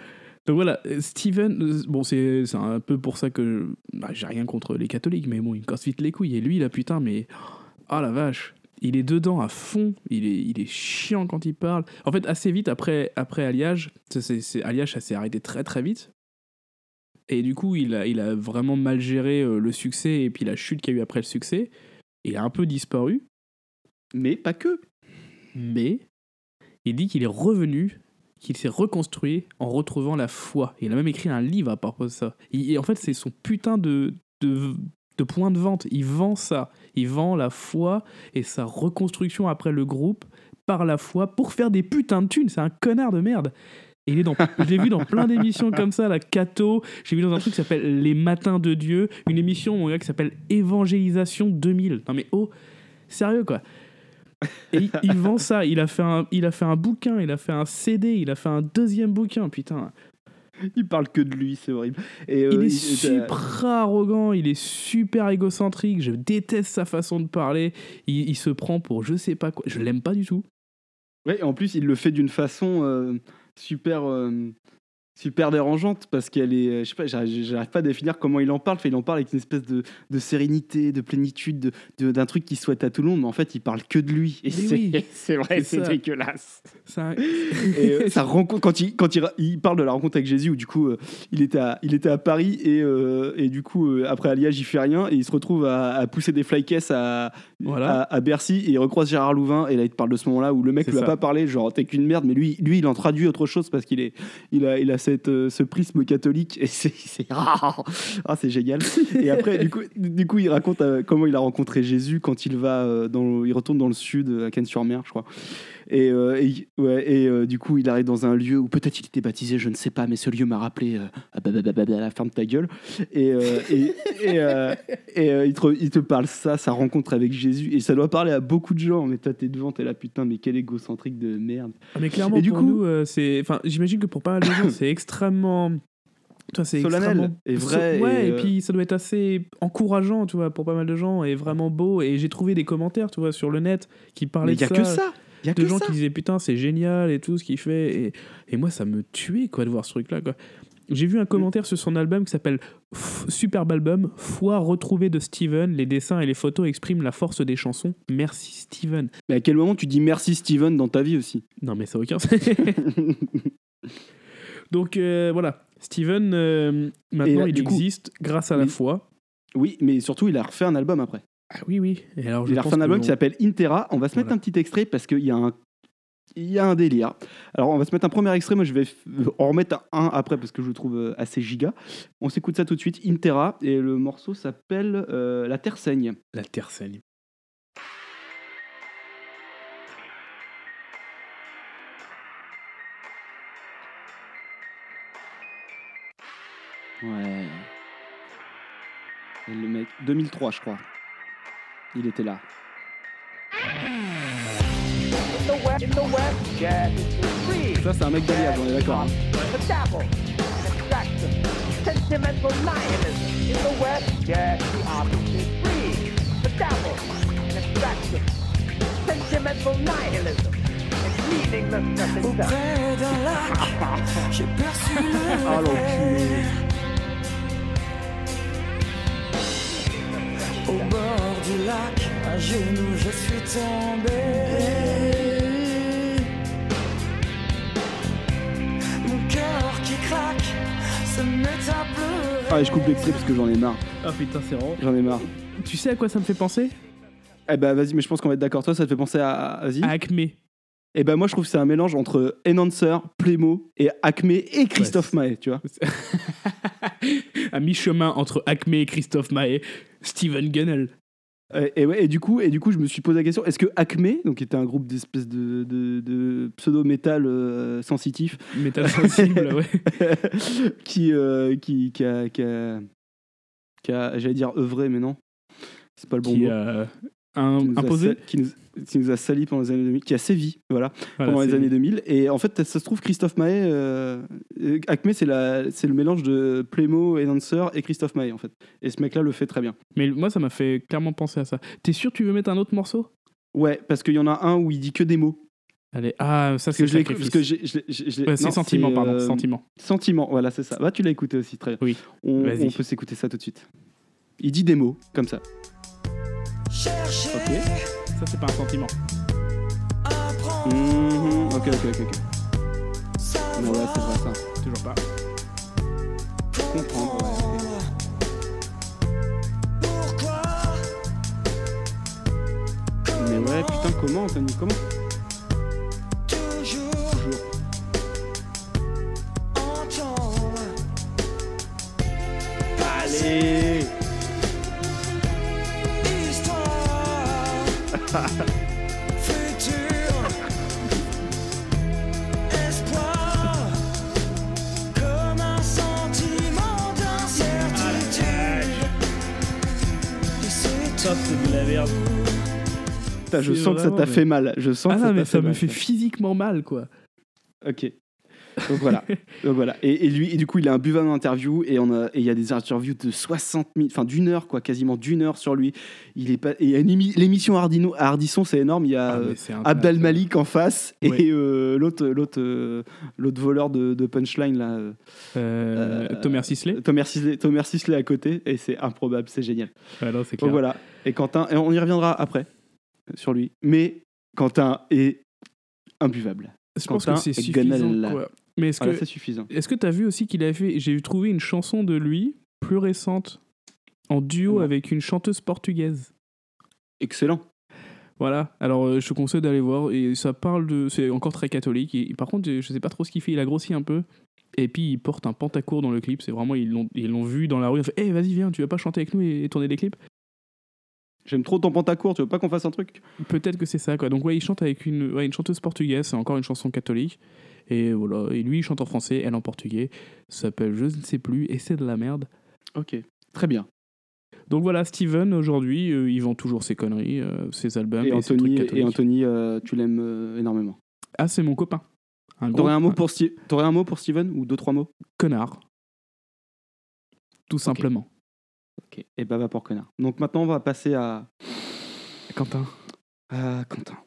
Donc voilà, euh, Steven, euh, bon, c'est un peu pour ça que bah, j'ai rien contre les catholiques, mais bon, il me casse vite les couilles. Et lui, là, putain, mais. Ah la vache, il est dedans à fond, il est, il est chiant quand il parle. En fait, assez vite après, après Alliage, c'est- Alliage, ça s'est arrêté très très vite. Et du coup, il a, il a vraiment mal géré euh, le succès et puis la chute qu'il y a eu après le succès. Il a un peu disparu. Mais pas que. Mais il dit qu'il est revenu, qu'il s'est reconstruit en retrouvant la foi. Il a même écrit un livre à propos de ça. Il- et en fait, c'est son putain de, de, de point de vente. Il vend ça. Il vend la foi et sa reconstruction après le groupe par la foi pour faire des putains de thunes. C'est un connard de merde. Il est dans, je l'ai vu dans plein d'émissions comme ça, la Cato. J'ai vu dans un truc qui s'appelle Les Matins de Dieu, une émission mon gars, qui s'appelle Évangélisation 2000. Non mais oh, sérieux quoi. Et il, il vend ça. Il a fait un, il a fait un bouquin, il a fait un CD, il a fait un deuxième bouquin. Putain, Il parle que de lui, c'est horrible. Et, il euh, est il- super arrogant, il est super égocentrique. Je déteste sa façon de parler. Il, il se prend pour je sais pas quoi. Je l'aime pas du tout. Ouais, et en plus, il le fait d'une façon euh, super, euh, super dérangeante parce qu'elle est. euh, Je sais pas, j'arrive pas à définir comment il en parle. Fait, il en parle avec une espèce de, de sérénité, de plénitude, de- de- d'un truc qu'il souhaite à tout le monde, mais en fait, il parle que de lui. Et c'est oui, c'est vrai, c'est ça. dégueulasse. Ça- Et euh, sa rencontre, quand, il, quand il, il parle de la rencontre avec Jésus, où du coup, euh, il, était à, il était à Paris et, euh, et du coup, euh, après Alliage, il fait rien et il se retrouve à, à pousser des flycases à, Voilà. à, à Bercy et il recroise Gérard Louvain et là, il te parle de ce moment-là où le mec lui a ça. pas parlé, genre, t'es qu'une merde, mais lui, lui, il en traduit autre chose parce qu'il est, il a, il a cette, euh, ce prisme catholique et c'est, ah, c'est génial. Et après, du coup, du coup, il raconte euh, comment il a rencontré Jésus quand il va euh, dans, il retourne dans le sud, à Cannes-sur-Mer, je crois. Et, euh, et, ouais, et euh, du coup, il arrive dans un lieu où peut-être il était baptisé, je ne sais pas, mais ce lieu m'a rappelé euh, ah, bah, bah, bah, la ferme ta gueule. Et, euh, et, et, il, te, il te parle ça, sa rencontre avec Jésus. Et ça doit parler à beaucoup de gens. Mais toi, t'es devant, t'es là, putain, mais quel égocentrique de merde. Ah, mais clairement, Et du pour coup- nous, c'est. Enfin, j'imagine que pour pas mal de gens, c'est extrêmement. Toi, c'est Solennel extrêmement- et vrai Ouais, et, et, puis ça doit être assez encourageant, tu vois, pour pas mal de gens, et vraiment beau. Et j'ai trouvé des commentaires, tu vois, sur le net qui parlaient Mais y de que ça. Il y a de que gens ça. qui disaient putain, c'est génial et tout ce qu'il fait. Et, et moi, ça me tuait, quoi, de voir ce truc-là, quoi. J'ai vu un commentaire sur son album qui s'appelle Superbe album, Foi retrouvée de Steven. Les dessins et les photos expriment la force des chansons. Merci Steven. Mais à quel moment tu dis merci Steven dans ta vie aussi? Non, mais ça n'a aucun sens. Donc euh, voilà, Steven, euh, maintenant là, il du coup- existe grâce à la foi. Oui, mais surtout, il a refait un album après. Ah oui, oui. Et alors, je Il a refait un album qui s'appelle Intera. On va se mettre un petit extrait parce qu'il y a un. Il y a un délire. Alors, on va se mettre un premier extrait. Moi, je vais en remettre un après parce que je le trouve euh, assez giga. On s'écoute ça tout de suite. Intera. Et le morceau s'appelle euh, La Terre saigne. La terre saigne. Ouais. Et le mec, 2003, je crois. Il était là. Ça, c'est un mec d'Alliage, on est d'accord. hein. Auprès d'un lac, j'ai perçu le bord du lac, à genoux, je suis tombé. Mon cœur qui craque se met à pleurer. Ah, et je coupe l'extrait parce que j'en ai marre. Ah putain, c'est vraiment. J'en ai marre. Tu sais à quoi ça me fait penser? Eh ben, vas-y, mais je pense qu'on va être d'accord. Toi, ça te fait penser à. Vas-y. À Acme. Eh ben, moi, je trouve que c'est un mélange entre Enhancer, Playmo et Acme et Christophe Maé, tu vois. à mi-chemin entre Acme et Christophe Maé, Steven Gunnell. Et, ouais, et du coup, et du coup, je me suis posé la question est-ce que Acme, donc qui était un groupe d'espèces de, de, de pseudo-métal euh, sensitif, Métal sensible, ouais. qui, euh, qui, qui a, qui a- qui a- j'allais dire œuvré, mais non, c'est pas le bon qui mot. a un- imposé. qui, nous, qui nous a sali pendant les années 2000, qui a sévi, voilà, Voilà, pendant les années 2000. Et en fait, ça se trouve, Christophe Maé, euh, Acme, c'est le mélange de Playmo, Enhancer et Christophe Maé, en fait. Et ce mec-là le fait très bien. Mais moi, ça m'a fait clairement penser à ça. T'es sûr que tu veux mettre un autre morceau? Ouais, parce qu'il y en a un où il dit que des mots. Allez, ah, ça c'est que je l'ai sacrifice. parce que j'ai- Ouais, c'est sentiment, pardon, euh, sentiment. Sentiment, voilà, c'est ça. Bah, tu l'as écouté aussi, très bien. Oui. On peut s'écouter ça tout de suite. Il dit des mots, comme ça. Chercher, Ok. Ça c'est pas un sentiment. Mhm, Ok, ok, ok. ok. Non, ouais, c'est vrai ça. Toujours pas. Comprendre, ouais. Pourquoi Mais ouais, putain, comment, Anthony Comment toujours Allez Ça c'est de la merde. Putain, je sens que ça t'a fait mal. Je sens Ah que non, ça mais t'a ça me mal, fait physiquement mal quoi. Ok. Donc voilà. Donc voilà. Et, et lui, et du coup, il a un buvard d'interview et on a, et il y a des interviews de 60 minutes, enfin d'une heure quoi, quasiment d'une heure sur lui. Il est pas. Et l'émission Hardino, Hardisson, c'est énorme. Il y a Ah, euh, Abdel Malik en face Ouais. et euh, l'autre, l'autre, euh, l'autre voleur de, de punchline là. euh, Euh, Euh, Thomas Sisley Thomas Sisley, Thomas Sisley à côté et c'est improbable, c'est génial. Ah non, c'est Donc clair. voilà. Et Quentin, et on y reviendra après sur lui. Mais Quentin est imbuvable. Je pense que c'est suffisant. quoi. Mais est-ce Voilà, que c'est suffisant. est-ce que t'as vu aussi qu'il avait fait J'ai trouvé une chanson de lui plus récente en duo avec une chanteuse portugaise. Excellent. Voilà, alors euh, je te conseille d'aller voir et ça parle de. C'est encore très catholique. Et, par contre, je sais pas trop ce qu'il fait, il a grossi un peu. Et puis il porte un pantacourt dans le clip, c'est vraiment, ils l'ont ils l'ont vu dans la rue, ils ont fait Hé, vas-y, viens, tu veux pas chanter avec nous et, et tourner des clips? J'aime trop ton pantacourt, tu veux pas qu'on fasse un truc? Peut-être que c'est ça, quoi. Donc, ouais, il chante avec une, ouais, une chanteuse portugaise, c'est encore une chanson catholique. Et voilà, et lui, il chante en français, elle en portugais. Ça s'appelle Je ne sais plus, et c'est de la merde. Ok, très bien. Donc voilà, Steven, aujourd'hui, euh, il vend toujours ses conneries, euh, ses albums Et et, ses trucs Anthony, catholiques. et Anthony euh, tu l'aimes énormément. Ah, c'est mon copain. T'aurais un, mot pour Sti- t'aurais un mot pour Steven ou deux, trois mots? Connard. Tout simplement. Ok, et va pour connard. Donc maintenant, on va passer à, Quentin. à Quentin.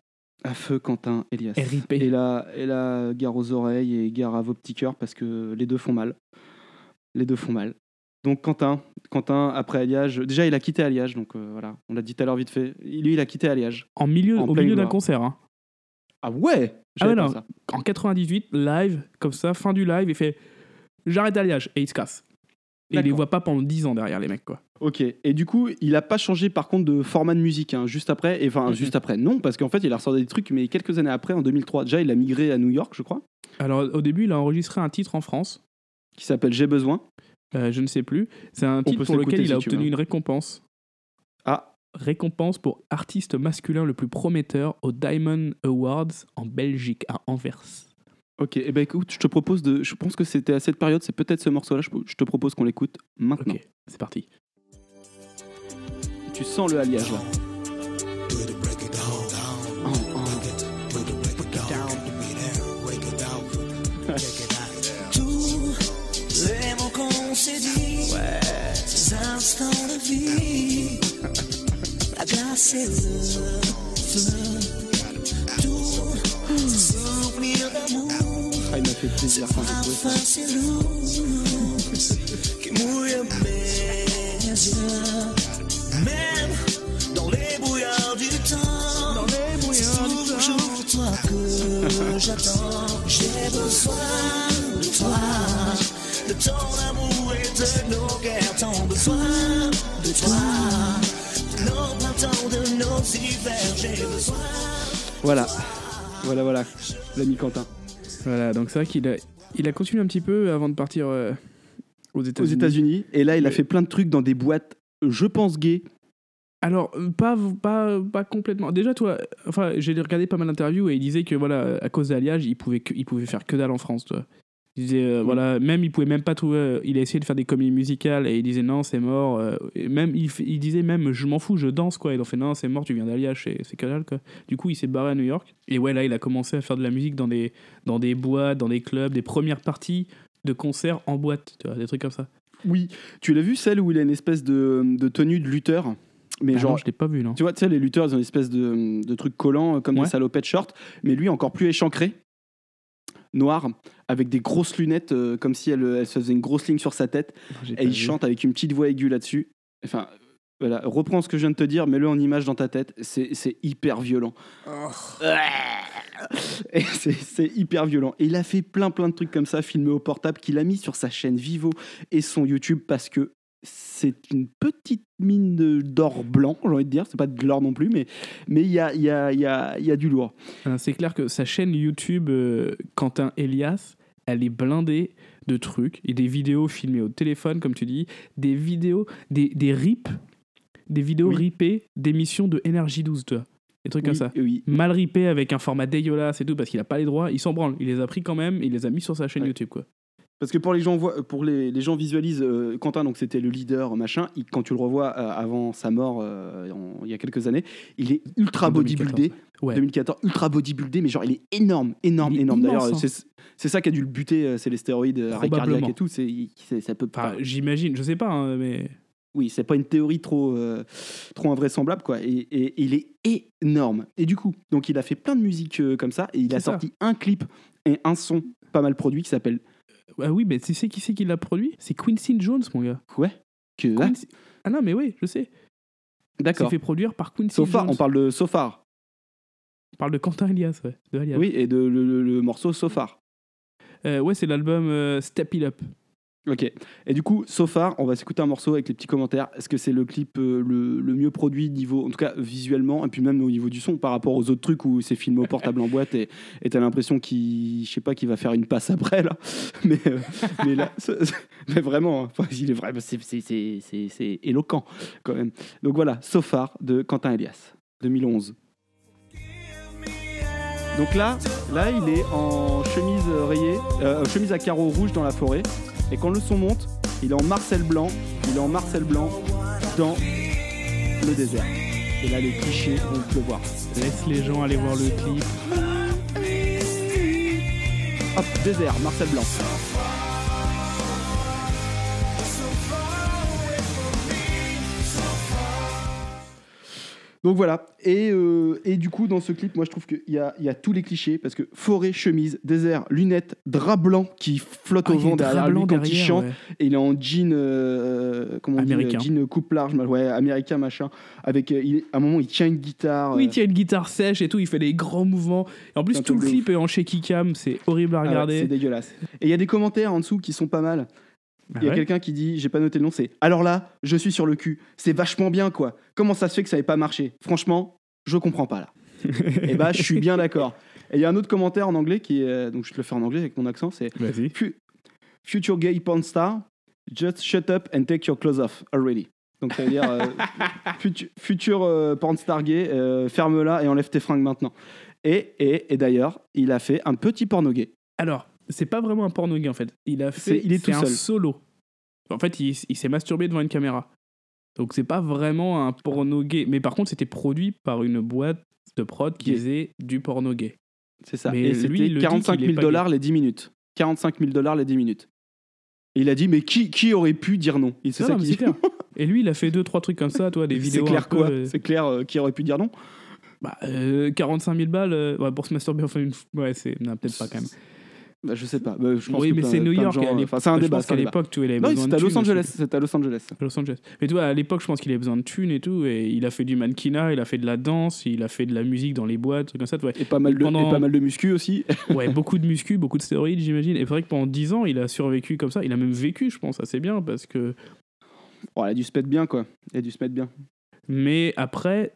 À feu Quentin Elias. RIP. Et là, et là, gare aux oreilles et gare à vos petits cœurs parce que les deux font mal. Les deux font mal. Donc Quentin, Quentin après Alliage, déjà il a quitté Alliage, donc euh, voilà, on l'a dit tout à l'heure vite fait. Lui, il a quitté Alliage. En milieu, En au milieu d'un concert. hein. Ah ouais? Ah ouais, non. ça. En 98, live, comme ça, fin du live, il fait J'arrête Alliage et il se casse. Et il les voit pas pendant 10 ans derrière les mecs, quoi. Ok, et du coup, il a pas changé par contre de format de musique, hein, juste après, et enfin Mhm. juste après, non, parce qu'en fait, il a ressorti des trucs, mais quelques années après, en 2003, déjà, il a migré à New York, je crois, Alors, au début, il a enregistré un titre en France. qui s'appelle J'ai besoin. Euh, je ne sais plus. C'est un titre pour lequel il a si obtenu une récompense. Ah, Récompense pour artiste masculin le plus prometteur au Diamond Awards en Belgique, à Anvers. Ok, et ben écoute, je te propose de. Je pense que c'était à cette période, c'est peut-être ce morceau-là, je, je te propose qu'on l'écoute maintenant. Ok, c'est parti. Tu sens le alliage là. Tous les mots qu'on s'est dit, ces instants de vie, la glace et le feu, Ah, il m'a fait plaisir quand j'ai trouvé ça. même dans les brouillards du temps, dans les brouillards du temps, toujours toi que j'attends, j'ai besoin de toi, de ton amour et de nos guerres, tant besoin de toi, de nos printemps, de nos hivers, j'ai besoin. Voilà, voilà, voilà, l'ami Quentin. Voilà, donc c'est vrai qu'il a, il a continué un petit peu avant de partir euh, aux Aux États-Unis. États-Unis, et là, il a fait plein de trucs dans des boîtes, je pense gays. Alors, pas, pas, pas complètement. Déjà, toi, enfin, j'ai regardé pas mal d'interviews et il disait que, voilà, à cause d'Alliage, il pouvait, que- il pouvait faire que dalle en France, toi. Il disait, euh, Mm. voilà, même il pouvait même pas trouver. euh, il a essayé de faire des comédies musicales et il disait non, c'est mort. euh, et même, il, il disait même, je m'en fous, je danse, quoi. Et ils ont fait non, c'est mort, tu viens d'Alliage, c'est dalle, quoi. Du coup, il s'est barré à New York. Et ouais, là, il a commencé à faire de la musique dans des, dans des boîtes, dans des clubs, des premières parties de concerts en boîte, tu vois, des trucs comme ça. Oui, tu l'as vu celle où il a une espèce de, de tenue de lutteur mais Ah genre non, je l'ai pas vu, non. Tu vois, tu sais, les lutteurs, ils ont une espèce de, de trucs collants, euh, comme Ouais. des salopettes short, mais lui, encore plus échancré, noir, avec des grosses lunettes, euh, comme si elle, elle se faisait une grosse ligne sur sa tête, J'ai et il vu. chante avec une petite voix aiguë là-dessus. Enfin, voilà, reprends ce que je viens de te dire, mets-le en image dans ta tête, c'est hyper violent. Et C'est hyper violent. Et il a fait plein plein de trucs comme ça, filmés au portable, qu'il a mis sur sa chaîne Vivo et son YouTube parce que c'est une petite mine d'or blanc, j'ai envie de dire. C'est pas de l'or non plus, mais mais il y a, y, a, y, a, y a du lourd. Euh, C'est clair que sa chaîne YouTube, euh, Quentin Elias, elle est blindée de trucs et des vidéos filmées au téléphone, comme tu dis, des vidéos, des, des rips, des vidéos Oui. ripées d'émissions de Énergie 12, tu vois. Des trucs comme ça. oui. Mal ripés avec un format dégueulasse et tout, parce qu'il a pas les droits, il s'en branle. Il les a pris quand même, il les a mis sur sa chaîne Ouais. YouTube, quoi. Parce que pour les gens, pour les, les gens visualisent euh, Quentin, donc c'était le leader, machin. il- quand tu le revois euh, avant sa mort, euh, en- il y a quelques années, il est ultra En 2014, bodybuildé. Ouais. 2014, ultra bodybuildé, mais genre il est énorme, énorme, est énorme. D'ailleurs, hein. c'est ça qui a dû le buter, c'est les stéroïdes, arrêt cardiaque et tout. C'est ça peut pas. j'imagine, je sais pas, hein, mais. Oui, c'est pas une théorie trop, euh, trop invraisemblable, quoi. Et, et- il est énorme. Et du coup, donc il a fait plein de musique euh, comme ça, et il a ça. sorti un clip et un son pas mal produit qui s'appelle Ah oui, mais tu sais qui c'est qui l'a produit? C'est Quincy Jones, mon gars. Ouais? Que ah, Quincy- Ah non, mais oui, je sais. C'est D'accord. fait produire par Quincy Sofar, Jones. on parle de Sofar. On parle de Quentin Elias, ouais. de Elias. Oui, et de le, le- le morceau Sofar. Euh, ouais, c'est l'album euh, Step It Up. Ok. Et du coup, Sofar, on va s'écouter un morceau avec les petits commentaires. Est-ce que c'est le clip euh, le, mieux produit niveau, en tout cas visuellement, et puis même au niveau du son, par rapport aux autres trucs où c'est filmé au portable en boîte et t'as l'impression qu'il, je sais pas, qu'il va faire une passe après là. Mais, euh, mais là, hein, il est vraiment, c'est, c'est, c'est éloquent quand même. Donc voilà, Sofar de Quentin Elias, 2011. Donc là, là, il est en chemise rayée, euh, chemise à carreaux rouges dans la forêt. Et quand le son monte, il est en Marcel blanc, il est en Marcel blanc dans le désert. Et là, les clichés vont pleuvoir. Laisse les gens aller voir le clip. Hop, désert, Marcel blanc. Donc voilà, et, euh, et du coup dans ce clip, moi je trouve qu'il y a, il y a tous les clichés, parce que forêt, chemise, désert, lunettes, drap blanc qui flotte Ah, au il vent derrière lui quand il derrière, chante, ouais. et il est en jean, euh, comment on dit, Américain. euh, jean coupe large, ouais, américain machin, avec, euh, il- à un moment il tient une guitare. Oui, il tient une guitare sèche et tout, il fait des grands mouvements. Et en plus, tout le clip est en shaky cam, c'est horrible à ah ouais, regarder. c'est dégueulasse. Et il y a des commentaires en dessous qui sont pas mal. Ah Il y a ouais quelqu'un qui dit, j'ai pas noté le nom, c'est alors là, je suis sur le cul. C'est vachement bien quoi. Comment ça se fait que ça n'ait pas marché? Franchement, je comprends pas là. Et bah, je suis bien d'accord. Et il y a un autre commentaire en anglais qui est, donc je te le fais en anglais avec mon accent, c'est Future gay porn star, just shut up and take your clothes off already. Donc ça veut dire euh, futur euh, porn star gay, euh, ferme-la et enlève tes fringues maintenant. Et, et, et d'ailleurs, il a fait un petit porno gay. Alors, c'est pas vraiment un porno gay en fait. Il a fait. C'est- il est c'est tout un seul. solo. En fait, il, il s'est masturbé devant une caméra. Donc, c'est pas vraiment un porno gay. Mais par contre, c'était produit par une boîte de prod qui faisait du porno gay. C'est ça. Mais et lui, c'était il le dit 45 qu'il est 000 pas dollars les 10 minutes. 45 000 dollars les 10 minutes. Et il a dit, mais qui, qui aurait pu dire non? Et C'est ça qu'il c'est dit. clair. Et lui, il a fait deux, trois trucs comme ça, toi, des C'est vidéos. clair un peu, quoi euh, C'est clair euh, qui aurait pu dire non? Bah, euh, 45 000 balles euh, ouais, pour se masturber enfin une. Ouais, c'est. Peut-être pas quand même. Bah, Je sais pas. Bah, je pense oui, que mais c'est New York. gens- l'époque- enfin, c'est un je débat. pense un qu'à l'époque, tu vois, il avait Non, besoin de Los thunes. Angeles. C'était à Los Angeles. Los Angeles. Mais toi, à l'époque, je pense qu'il avait besoin de thunes et tout. Et il a fait du mannequinat, il a fait de la danse, il a fait de la musique dans les boîtes, trucs comme ça. tu vois. Et pas mal de, Pendant- et pas mal de muscu aussi. Ouais, beaucoup de muscu, beaucoup de stéroïdes, j'imagine. Et c'est vrai que pendant 10 ans, il a survécu comme ça. Il a même vécu, je pense, assez bien. parce que Bon, il a dû se mettre bien quoi. Il a dû se mettre bien. Mais après,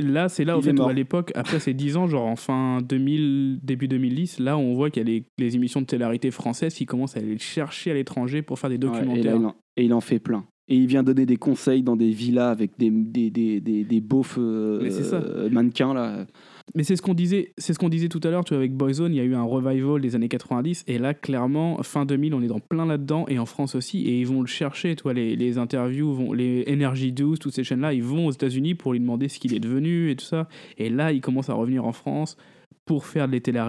là, c'est là, au fait, où à l'époque, après ces 10 ans, genre en fin 2000, début 2010, là, on voit qu'il y a les, les émissions de télé-réalité françaises qui commencent à aller le chercher à l'étranger pour faire des Ouais, et, là, documentaires. il en, et il en fait plein. Et il vient donner des conseils dans des villas avec des, des, des, des, des beaufs euh, euh, mannequins là. Mais c'est ce qu'on disait, c'est ce qu'on disait tout à l'heure, tu vois, avec Boyzone, il y a eu un revival des années 90, et là, clairement, fin 2000, on est dans plein là-dedans, et en France aussi, et ils vont le chercher, tu vois, les, les interviews, vont, les Energy 12, toutes ces chaînes-là, ils vont aux États-Unis pour lui demander ce qu'il est devenu et tout ça, et là, il commence à revenir en France pour faire de télé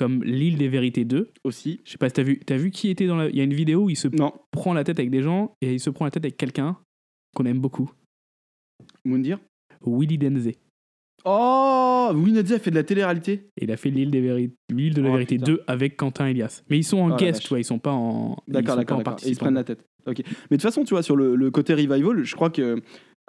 comme L'île des vérités 2. Aussi. Je sais pas si t'as vu, t'as vu qui était dans la. Il y a une vidéo où il se Non. prend la tête avec des gens, et il se prend la tête avec quelqu'un qu'on aime beaucoup. Moundir? Willy Denze. Oh Willy Denze a fait de la télé-réalité Et il a fait l'île des Véri- l'île de la Oh, vérité putain. 2 avec Quentin Elias. Mais ils sont en Oh, guest, tu vois, ils sont pas en. D'accord, d'accord, d'accord. Et ils se prennent la tête. Ok. Mais de toute façon, tu vois, sur le, le côté revival, je crois que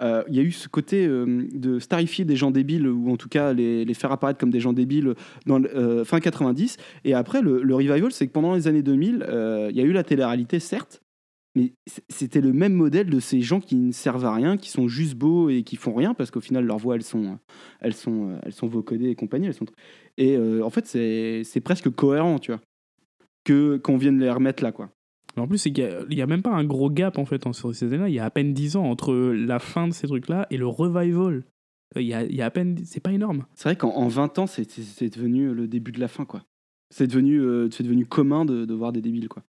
euh, il y a eu ce côté euh, de starifier des gens débiles, ou en tout cas les, les faire apparaître comme des gens débiles dans le, euh, fin 90. Et après, le, le revival, c'est que pendant les années 2000, euh, il y a eu la télé-réalité, certes, mais c'était le même modèle de ces gens qui ne servent à rien, qui sont juste beaux et qui font rien, parce qu'au final, leurs voix, elles sont, elles sont, euh, elles sont vocodées et compagnie. Elles sont... Et euh, en fait, c'est c'est presque cohérent, tu vois, que qu'on vienne les remettre là, quoi. Mais En plus, c'est qu'il y a- il a même pas un gros gap en fait en- sur ces années-là. Il y a à peine 10 ans entre la fin de ces trucs-là et le revival. Il y a, il y a à peine. C'est pas énorme. C'est vrai qu'en en 20 ans, c'est- devenu le début de la fin, quoi. C'est devenu, euh, devenu commun de, de voir des débiles, quoi.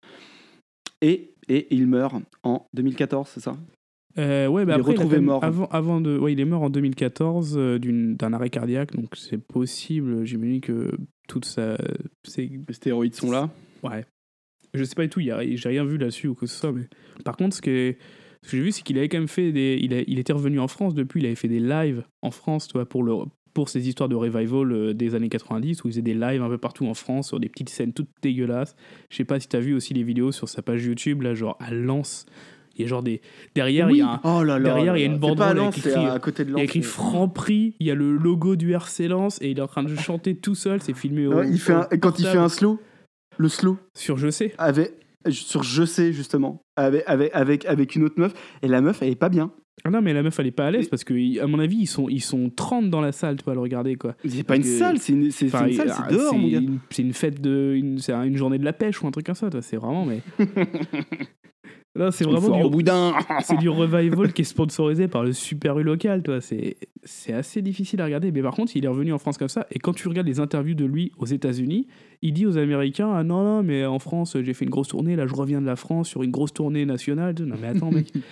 Et, et il meurt en 2014, c'est ça? Euh, ouais, bah Il est retrouvé mort. Avant, avant de, ouais, il est mort en 2014 euh, d'un arrêt cardiaque, donc c'est possible. J'imagine que toute sa. Les stéroïdes sont là. Ouais. Je sais pas du tout, il j'ai rien vu là-dessus ou que ce soit. Mais... Par contre, ce que, ce que j'ai vu, c'est qu'il avait quand même fait des. Il, a- il était revenu en France depuis, il avait fait des lives en France, tu vois, pour, le, pour ces histoires de revival euh, des années 90, où il faisait des lives un peu partout en France sur des petites scènes toutes dégueulasses. Je sais pas si t'as vu aussi les vidéos sur sa page YouTube, là, genre à Lens. Il y a genre des. Derrière, il y a un- Oh là là. derrière, là il y a une Lens, c'est écrit- à côté de il y Lens. a écrit mais- Franprix, il y a le logo du RC Lens et il est en train de chanter tout seul, c'est filmé au. Ouais, il fait un- quand il fait un slow, le slow, Sur Je sais. avec, sur Je sais, justement, avec, avec, avec, avec une autre meuf, et la meuf, elle est pas bien. Ah non, mais la meuf, elle est pas à l'aise parce que, à mon avis, ils sont, ils sont 30 dans la salle, tu vas le regarder, quoi. C'est pas une que- salle, c'est une, c'est salle, c'est dehors, mon gars. C'est une fête de. Une, c'est une journée de la pêche ou un truc comme ça, toi. C'est vraiment, mais. Là, c'est vraiment du, boudin. c'est du revival qui est sponsorisé par le Super U local, toi. C'est, c'est assez difficile à regarder. Mais par contre, il est revenu en France comme ça. Et quand tu regardes les interviews de lui aux États-Unis, il dit aux Américains Ah non, non, mais en France, j'ai fait une grosse tournée. Là, je reviens de la France sur une grosse tournée nationale. Non, mais attends, mec.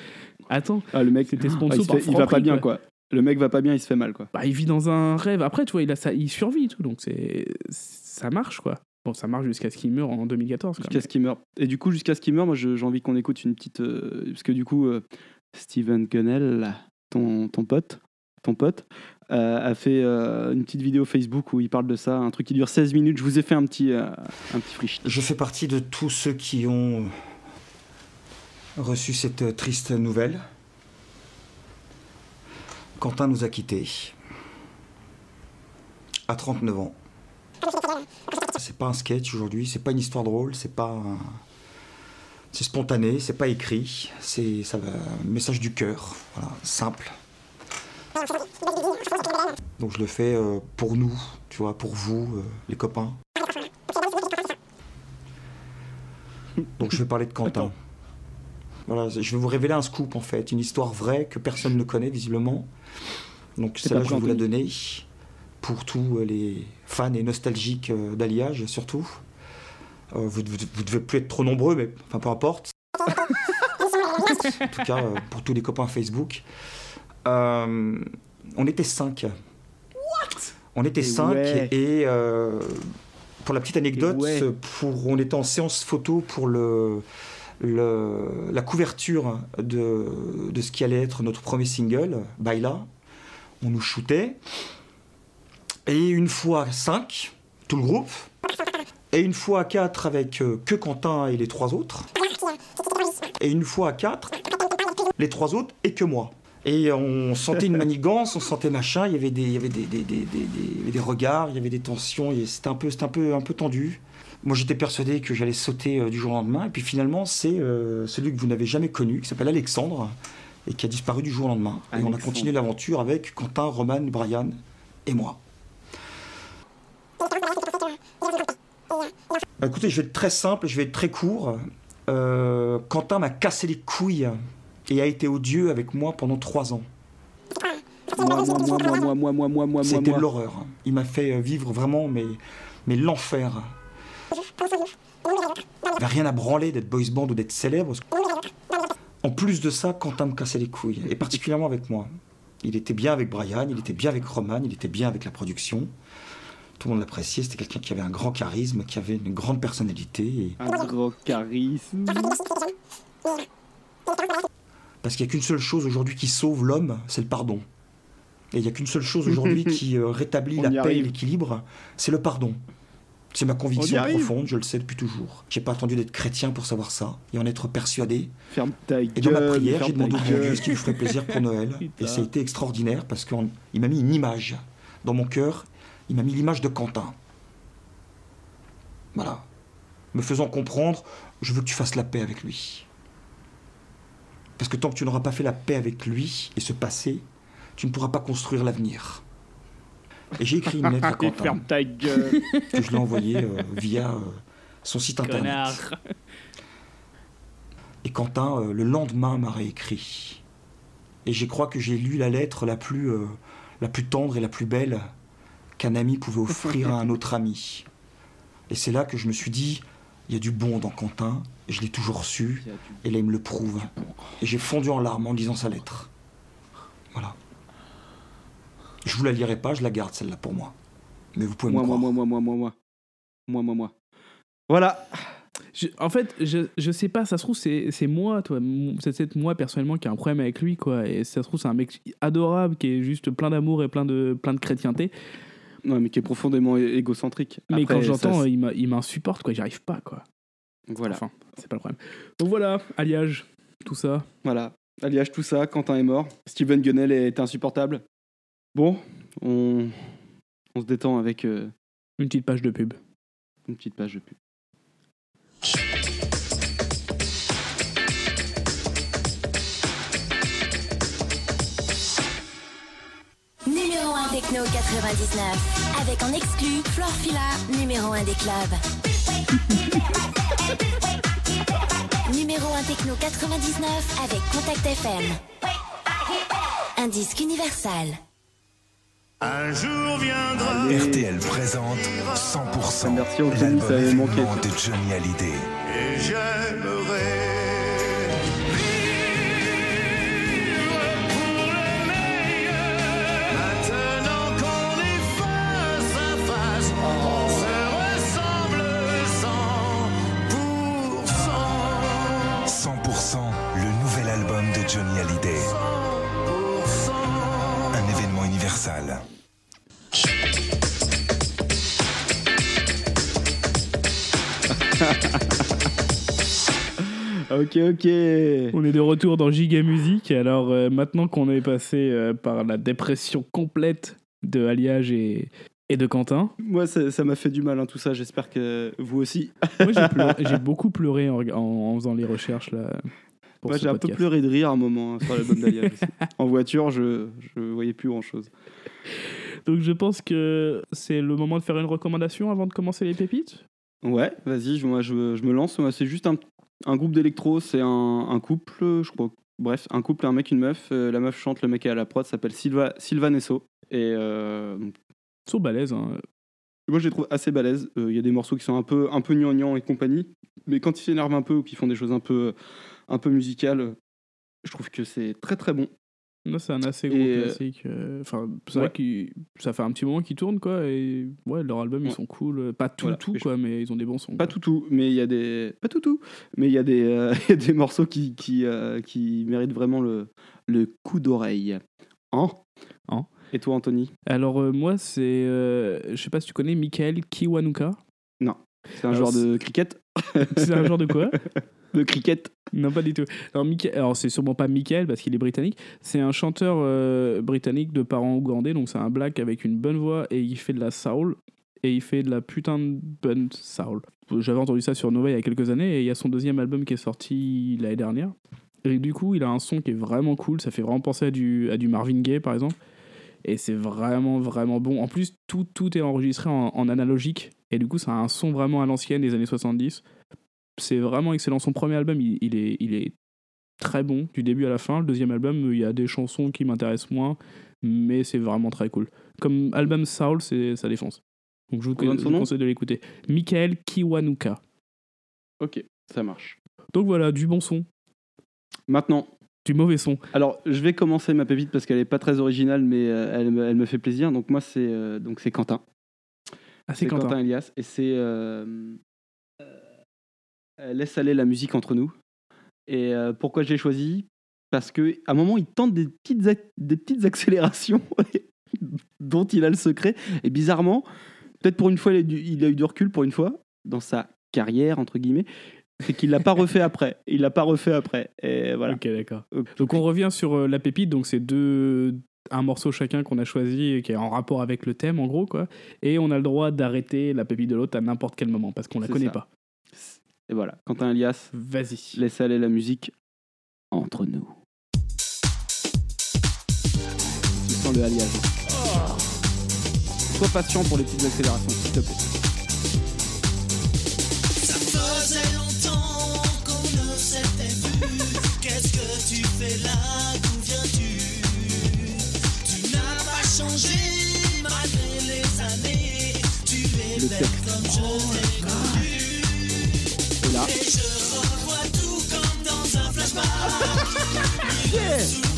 Attends. Ah, le mec, C'était ah, sponsor il, par fait- il va pas bien, quoi. Le mec va pas bien, il se fait mal, quoi. Bah, il vit dans un rêve. Après, tu vois, il, a ça, il survit et tout. Donc, c'est, ça marche, quoi. Bon, ça marche jusqu'à ce qu'il meure en 2014. Quoi. Jusqu'à ce qu'il meure. Et du coup, jusqu'à ce qu'il meure, moi, j'ai envie qu'on écoute une petite. euh, parce que du coup, euh, Steven Gunnell, ton, ton pote, ton pote, euh, a fait euh, une petite vidéo Facebook où il parle de ça, un truc qui dure 16 minutes. Je vous ai fait un petit, euh, un petit friche. Je fais partie de tous ceux qui ont reçu cette triste nouvelle. Quentin nous a quittés. À 39 ans. C'est pas un sketch aujourd'hui, c'est pas une histoire drôle, c'est pas C'est spontané, c'est pas écrit, c'est un message du cœur, simple. Donc je le fais euh, pour nous, tu vois, pour vous, euh, les copains. Donc je vais parler de Quentin. Voilà, je vais vous révéler un scoop en fait, une histoire vraie que personne ne connaît visiblement. Donc C'est celle-là je vais vous la donner pour tous euh, les fans et nostalgiques euh, d'Alliage surtout. Euh, vous, vous, vous devez plus être trop nombreux, mais enfin peu importe. en tout cas, euh, pour tous les copains Facebook. Euh, on était cinq. On était Et cinq ouais. et euh, pour la petite anecdote, Et ouais. pour, on était en séance photo pour le, la couverture de, de ce qui allait être notre premier single, Baila. On nous shootait. Et une fois à 5, tout le groupe. Et une fois à 4 avec euh, que Quentin et les trois autres. Et une fois à 4, les trois autres et que moi. Et on sentait une manigance, on sentait machin, il y avait des, il y avait des, des, des, des- regards, il y avait des tensions, c'était un peu, un peu, un peu tendu. Moi, j'étais persuadé que j'allais sauter euh, du jour au lendemain. Et puis finalement, c'est euh, celui que vous n'avez jamais connu, qui s'appelle Alexandre, et qui a disparu du jour au lendemain. Et on a continué l'aventure avec Quentin, Roman, Brian et moi. Bah, écoutez, je vais être très simple, je vais être très court. Euh, Quentin m'a cassé les couilles et a été odieux avec moi pendant trois ans. C'était l'horreur. Il m'a fait vivre vraiment mais, mais l'enfer. Il n'y rien à branler d'être boys band ou d'être célèbre. En plus de ça, Quentin me cassait les couilles, et particulièrement avec moi. Il était bien avec Brian, il était bien avec Roman, il était bien avec la production. Tout le monde l'appréciait, c'était quelqu'un qui avait un grand charisme, qui avait une grande personnalité. et- Un gros charisme. Parce qu'il n'y a qu'une seule chose aujourd'hui qui sauve l'homme, c'est le pardon. Et il n'y a qu'une seule chose aujourd'hui qui euh, rétablit On la paix et l'équilibre, c'est le pardon. C'est ma conviction profonde, je le sais depuis toujours. J'ai pas attendu d'être chrétien pour savoir ça et en être persuadé. Ferme ta Et dans ma prière, j'ai demandé au bon Dieu ce qui lui ferait plaisir pour Noël. Et ça a été extraordinaire parce qu'il m'a mis une image dans mon cœur. Il m'a mis l'image de Quentin. Voilà. Me faisant comprendre, je veux que tu fasses la paix avec lui. Parce que tant que tu n'auras pas fait la paix avec lui et ce passé, tu ne pourras pas construire l'avenir. Et j'ai écrit une lettre à Quentin ferme ta gueule. que je l'ai envoyée euh, via euh, son site internet. Et Quentin, euh, le lendemain, m'a réécrit. Et je crois que j'ai lu la lettre la plus, la plus tendre et la plus belle qu'un ami pouvait offrir à un autre ami. Et c'est là que je me suis dit, il y a du bon dans Quentin, et je l'ai toujours su, et là il me le prouve. Et j'ai fondu en larmes en lisant sa lettre. Voilà. Je vous la lirai pas, je la garde celle-là pour moi. Mais vous pouvez Moi, me moi, croire. moi, moi, moi, moi, moi. Moi, moi, moi. Voilà. Je- en fait, je, je sais pas, ça se trouve, c'est c'est moi, toi. C'est peut-être moi personnellement qui a un problème avec lui, quoi. Et ça se trouve, c'est un mec adorable qui est juste plein d'amour et plein de, plein de chrétienté. Non, mais qui est profondément égocentrique. Mais quand ça, j'entends, c'est- il m'insupporte, quoi. J'y arrive pas, quoi. Voilà. Enfin, c'est pas le problème. Donc voilà, alliage, tout ça. Voilà. Alliage tout ça, Quentin est mort. Steven Gunnell est insupportable. Bon, on, on se détend avec euh, Une petite page de pub. une petite page de pub. Numéro 1 Techno 99. Avec en exclu Florfila, numéro 1 des clubs. numéro 1 Techno 99 avec Contact FM. Un disque universal. Un jour viendra. RTL présente 100% Merci Anthony, l'album de Johnny Hallyday. Et j'aimerais universal. Ok, ok. On est de retour dans Giga Music. Alors euh, maintenant qu'on est passé euh, par la dépression complète de Alliage et, et de Quentin, Moi, ça m'a fait du mal, hein, tout ça. J'espère que vous aussi. moi j'ai pleuré- j'ai beaucoup pleuré en, en- en faisant les recherches là. Moi, j'ai un peu pleuré de rire à un moment hein, sur l'album aussi. en voiture, je, je voyais plus grand chose. Donc je pense que c'est le moment de faire une recommandation avant de commencer les pépites? Ouais, vas-y, je- moi je, je me lance. Moi, c'est juste un, un groupe d'électro, c'est un, un couple, je crois. Bref, un couple, un mec, une meuf. Euh, la meuf chante, le mec est à la prod, s'appelle Silva, Sylvain Esso. Et euh, Ils sont balèzes. Hein. moi, je les trouve assez balèzes. Euh, Il y a des morceaux qui sont un peu, un peu gnangnan et compagnie. Mais quand ils s'énervent un peu ou qu'ils font des choses un peu, un peu musicales, euh, je trouve que c'est très très bon. C'est un assez gros Et, euh, classique. euh, Enfin, c'est ouais. vrai que ça fait un petit moment qu'ils tournent, quoi. Et ouais, leur album, ils sont cool. Pas tout, Voilà. tout, quoi, mais ils ont des bons sons. Pas quoi. tout tout, mais il y a des pas tout tout, mais il y euh, y a des morceaux qui qui, euh, qui méritent vraiment le le coup d'oreille. Hein? Hein? Et toi Anthony? Alors, euh, moi, c'est. je sais pas si tu connais Michael Kiwanuka. Non, c'est un Alors, joueur de cricket. C'est un genre de quoi? De cricket. Non, pas du tout. Alors, c'est sûrement pas Michael parce qu'il est britannique. C'est un chanteur euh, britannique de parents ougandais, donc c'est un black avec une bonne voix et il fait de la soul. Et il fait de la putain de bonne soul. J'avais entendu ça sur Nova il y a quelques années et il y a son deuxième album qui est sorti l'année dernière. Et du coup, il a un son qui est vraiment cool. Ça fait vraiment penser à du, à du Marvin Gaye par exemple. Et c'est vraiment, vraiment bon. En plus, tout, tout est enregistré en, en analogique. Et du coup, ça a un son vraiment à l'ancienne des années 70 c'est vraiment excellent. Son premier album, il, il est, il est très bon du début à la fin. Le deuxième album, il y a des chansons qui m'intéressent moins, mais c'est vraiment très cool. Comme album Soul, c'est ça défonce. Donc je vous, je conseille de l'écouter. Michael Kiwanuka. Ok, ça marche. Donc voilà, du bon son, Maintenant, du mauvais son. alors je vais commencer ma pépite parce qu'elle est pas très originale, mais euh, elle, me- elle me fait plaisir. Donc moi c'est euh, donc c'est Quentin. Ah, c'est Quentin. Elias et c'est euh, euh, laisse aller la musique entre nous. Et euh, pourquoi je l'ai choisi? Parce que à un moment, il tente des petites, des petites accélérations dont il a le secret. Et bizarrement, peut-être pour une fois, il a, du- il a eu du recul pour une fois dans sa carrière entre guillemets, c'est qu'il l'a pas refait après. Il l'a pas refait après. Et voilà. Ok, d'accord. Donc on revient sur euh, la pépite, donc c'est deux un morceau chacun qu'on a choisi et qui est en rapport avec le thème en gros quoi et on a le droit d'arrêter la pépite de l'autre à n'importe quel moment parce qu'on la connaît ça. pas. Et voilà. Quentin Elias, Vas-y. laisse aller la musique entre nous. Tu sens le alliage. Sois patient pour les petites accélérations, s'il te plaît. Ça faisait longtemps qu'on ne s'était vu. Qu'est-ce que tu fais là? D'où viens-tu? Tu n'as pas changé malgré les années. Tu es Le belle texte. comme là, Et je revois tout comme dans un flashback.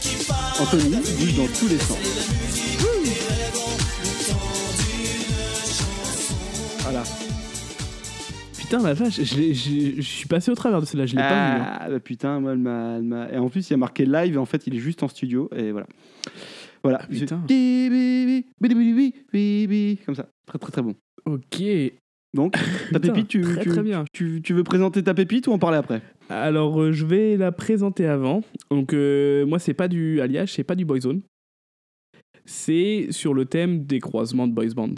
qui partent. Anthony bouge dans tous les sens. Voilà. Putain la vache, je, l'ai- je- je suis passé au travers de celle-là, je l'ai pas vu. hein. Ah, bah putain, moi, elle m'a, elle m'a- Et en plus, il y a marqué live, et en fait, il est juste en studio, et voilà. Voilà. Ah, putain. Comme ça. Très, très, très bon. Ok. Donc, ta Putain, pépite, tu, très, tu, très bien. Tu, tu veux présenter ta pépite ou en parler après? Alors, euh, je vais la présenter avant. Donc, euh, moi, c'est pas du Alliage, c'est pas du Boyzone. C'est sur le thème des croisements de boys band.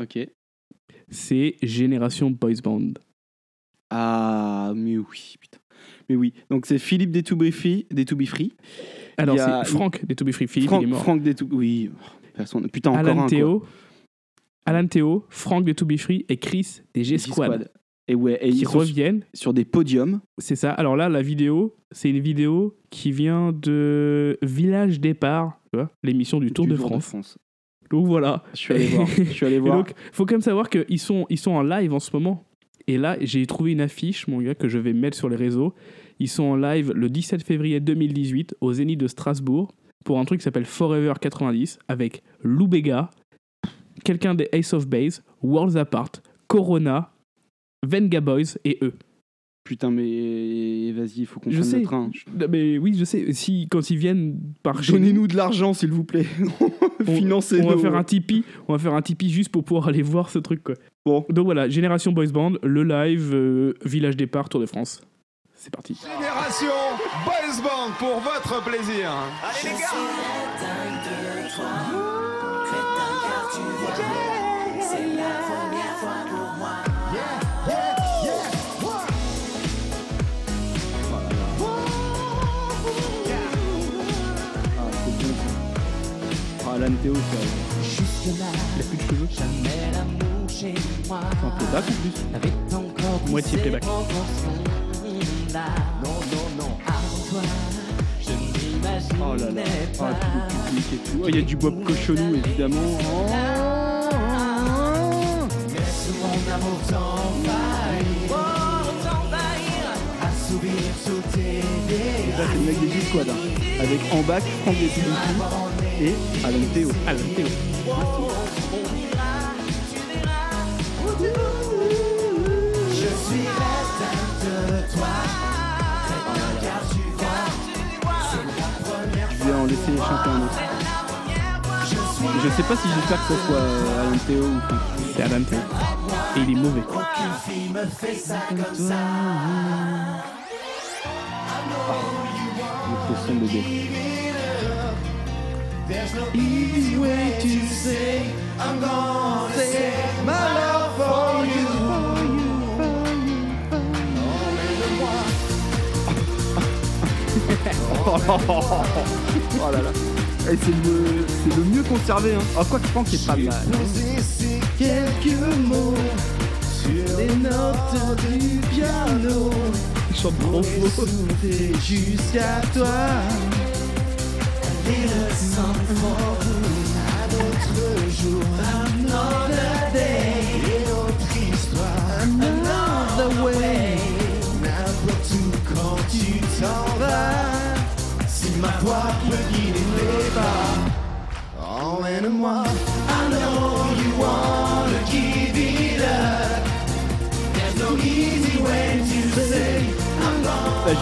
Ok. C'est Génération Boys Band. Ah, mais oui, putain. Mais oui. Donc, c'est Philippe des To Be Free. Des To Be Free. Alors, Il y a- c'est Franck des To Be Free. Philippe, Franck, il est mort. Franck des To Oui. Personne. Putain, encore Alan un. Théo. Alan Théo, Franck des To Be Free et Chris des. G-Squad. Et ouais, et Qui ils reviennent. sur des podiums. C'est ça. Alors là, la vidéo, c'est une vidéo qui vient de Village Départ, l'émission du Tour du de Tour France. Donc voilà. Je suis allé voir. Je suis allé Et voir. donc, faut quand même savoir qu'ils sont, ils sont en live en ce moment. Et là, j'ai trouvé une affiche, mon gars, que je vais mettre sur les réseaux. Ils sont en live le 17 février 2018 au Zénith de Strasbourg pour un truc qui s'appelle Forever 90 avec Lou Bega, quelqu'un des Ace of Base, Worlds Apart, Corona, Venga Boys et eux. Putain, mais vas-y, il faut qu'on Je prenne sais. le train. Non, Mais oui, je sais. Si, quand ils viennent par chez Donnez-nous de l'argent, s'il vous plaît. on, Financez on va faire un Tipeee, on va faire un Tipeee juste pour pouvoir aller voir ce truc quoi. Bon. Donc voilà, Génération Boys Band, le live, euh, Village Départ, Tour de France. C'est parti. Génération Boys Band pour votre plaisir. Allez les gars C'est la première fois pour moi. Ah, c'est bon ça. Ah, Alan Théo, ça. Jusque-là, Il a plus de cheveux. jamais l'amour chez moi. C'est un peu bac en plus. Avec encore tous Moitié playback. Non, non, non. Avant toi, Oh là là. Ah, tout le public et tout. Il y a du Bob Cochonou, évidemment. Oh. Laisse mon amour t'envahir. Oh, t'envahir. À sourire sous tes Et ça, c'est le mec des G-Squad. hein. Avec en bac, Franck et Alan Théo. Alan Théo. Je chanter un autre. Je sais pas si j'espère que ce soit euh, Alan Théo ou Franck. C'est Alan Théo. Et il est mauvais. Aucune fille me fait ça comme ça. Le faux son bébé. Easy way to say I'm gonna say my love for you. Oh. Oh là là. Et c'est le, c'est le mieux conservé. Hein. Oh, quoi que Franck est pas mal. Poser ces quelques mots sur les notes du piano. Il chante trop faux. Souffler jusqu'à toi. Et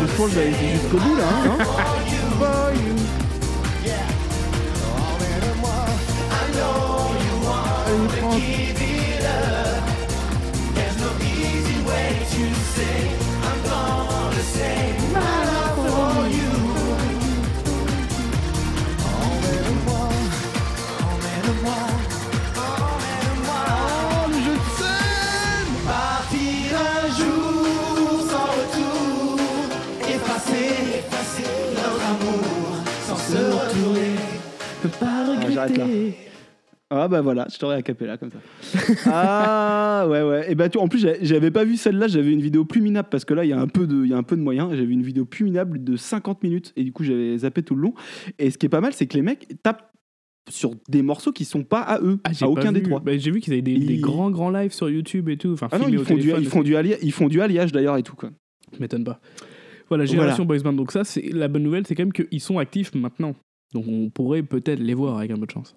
je pense que j'avais été jusqu'au bout là. Hein, j'arrête là. Ah bah voilà, je t'aurais à capella comme ça. ah ouais ouais. Et bah tu, en plus j'avais- pas vu celle-là, j'avais une vidéo plus minable parce que là il y a un peu de, il y a un peu de moyens. J'avais une vidéo plus minable de 50 minutes et du coup j'avais zappé tout le long. Et ce qui est pas mal, c'est que les mecs tapent sur des morceaux qui sont pas à eux, Ah, à aucun des trois. Bah, j'ai vu qu'ils avaient des, grands grands lives sur YouTube et tout. Enfin, Ah non, ils font, du, ils, font du alliage, ils font du alliage d'ailleurs et tout quoi. m'étonne pas. Voilà, Génération Boys Band. Donc ça, c'est la bonne nouvelle, c'est quand même qu'ils sont actifs maintenant. Donc on pourrait peut-être les voir avec un peu de chance.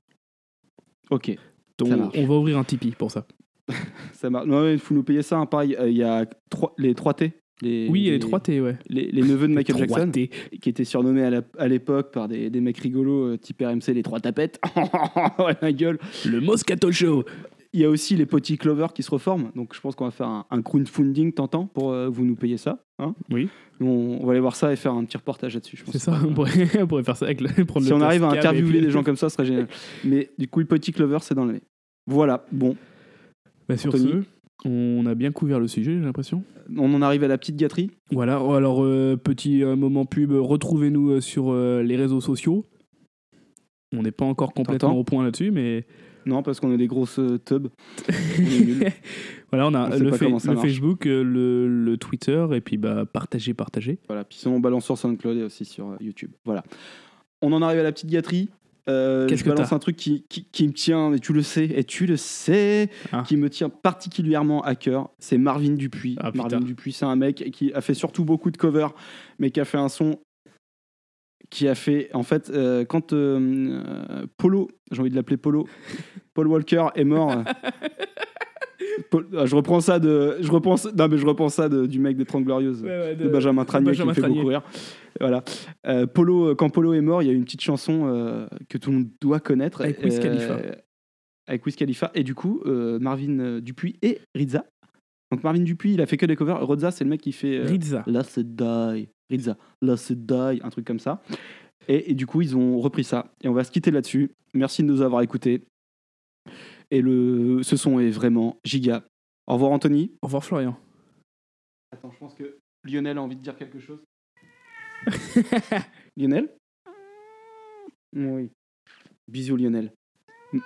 Ok. Donc on va ouvrir un Tipeee pour ça. Ça marche. Non, il faut nous payer ça. hein, pareil, euh, il y a trois- les 3T. Les, Oui, a les 3T, ouais. Les, les neveux de Les Michael Jackson, 3T. qui étaient surnommés à la- l'époque par des, des mecs rigolos euh, type RMC, les trois tapettes. ouais, ma gueule. Le Moscato Show. Il y a aussi les petits Clover qui se reforment. Donc je pense qu'on va faire un, un crowdfunding tentant pour euh, vous nous payer ça. hein. Oui. Nous, on, on va aller voir ça et faire un petit reportage là-dessus. je pense. C'est ça, on pourrait, on pourrait faire ça avec le, Si le on arrive à interviewer les gens comme ça, ce serait génial. Mais du coup, le petit Clover, c'est dans l'année. Voilà, bon. Bah, sur Anthony ce, on a bien couvert le sujet, j'ai l'impression. On en arrive à la petite gâterie. Voilà, alors euh, petit euh, moment pub, retrouvez-nous sur les réseaux sociaux. On n'est pas encore complètement au point là-dessus, mais Non, parce qu'on est des grosses euh, tubs. Voilà, on a On le, fa-. Facebook, euh, le, le Twitter, et puis bah, partagez, partagez. Voilà, puis sinon on balance sur SoundCloud et aussi sur euh, YouTube. Voilà. On en arrive à la petite gâterie. Euh, je que balance un truc qui, qui, qui me tient, et tu le sais, et tu le sais, Ah. qui me tient particulièrement à cœur. C'est Marvin Dupuis. Ah. Marvin Dupuis, c'est un mec qui a fait surtout beaucoup de covers, mais qui a fait un son qui a fait, en fait, euh, quand euh, euh, Polo, j'ai envie de l'appeler Polo, Paul Walker est mort. Paul- je reprends ça de, je reprends, non mais je reprends ça de- du mec des 30 glorieuses, Ouais, ouais, de, Benjamin Tranier Benjamin qui me fait beaucoup rire. Voilà. Euh, Polo, quand Polo est mort, il y a une petite chanson que tout le monde doit connaître. Avec Wiz Khalifa. Avec Wiz Khalifa. Et du coup, Marvin Dupuis et Rizza. Donc Marvin Dupuis, il a fait que des covers. Rizza, c'est le mec qui fait. Rizza. Là, c'est die. Rizza. Là, c'est die. Un truc comme ça. Et, et du coup, ils ont repris ça. Et on va se quitter là-dessus. Merci de nous avoir écoutés. Et le, ce son est vraiment giga. Au revoir, Anthony. Au revoir, Florian. Attends, je pense que Lionel a envie de dire quelque chose. Lionel? Oui. Bisous, Lionel. M-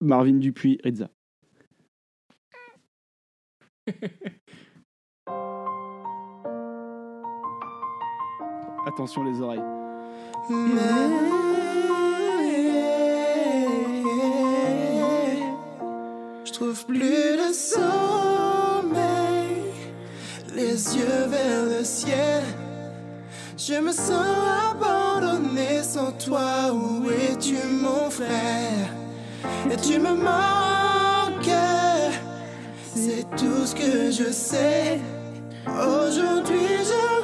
Marvin Dupuis, Rizza. Attention les oreilles. Je trouve plus de sommeil, les yeux vers le ciel. Je me sens abandonné sans toi. Où es-tu, mon frère? Et tu me manques, c'est tout ce que je sais. Aujourd'hui, je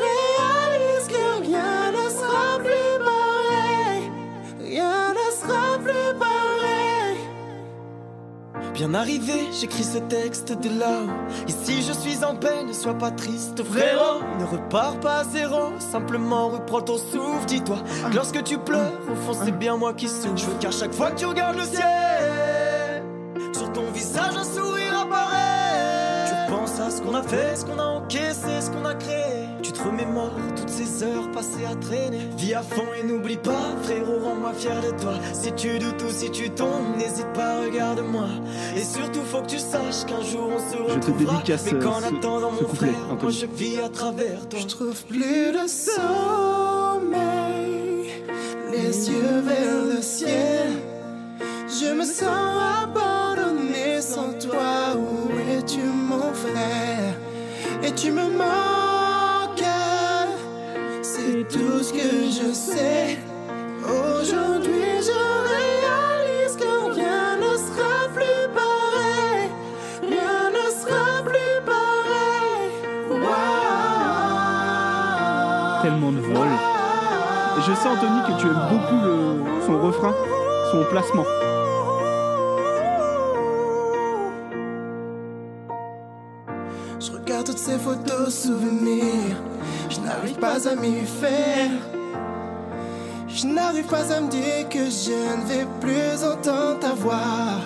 Bien arrivé, j'écris ce texte de là. Ici je suis en peine, ne sois pas triste, frérot. Ne repars pas à zéro, simplement reprends ton souffle. Dis-toi que lorsque tu pleures, au fond c'est bien moi qui souffre. Je veux qu'à chaque fois que tu regardes le ciel, sur ton visage un sourire apparaît. Tu penses à ce qu'on a fait, ce qu'on a encaissé, ce qu'on a créé. Remémores toutes ces heures passées à traîner. Vis à fond et n'oublie pas, frérot, rends-moi fier de toi. Si tu doutes ou si tu tombes, n'hésite pas, regarde-moi. Et surtout, faut que tu saches qu'un jour on se Je te retrouvera. dédicace, Mais qu'en euh, ce- attendant, mon couplet, frère, moi je vis à travers toi. Je trouve plus de sommeil, les yeux vers le ciel. Je me sens abandonné sans toi. Où es-tu, mon frère? Et tu me manques. Tout ce que je sais. Aujourd'hui, je réalise que rien ne sera plus pareil. Rien ne sera plus pareil. Tellement de vol. Et je sais, Anthony, que tu aimes beaucoup le- son refrain, son placement. Je regarde toutes ces photos souvenirs. Je n'arrive pas à m'y faire. Je n'arrive pas à me dire que je ne vais plus entendre ta voix.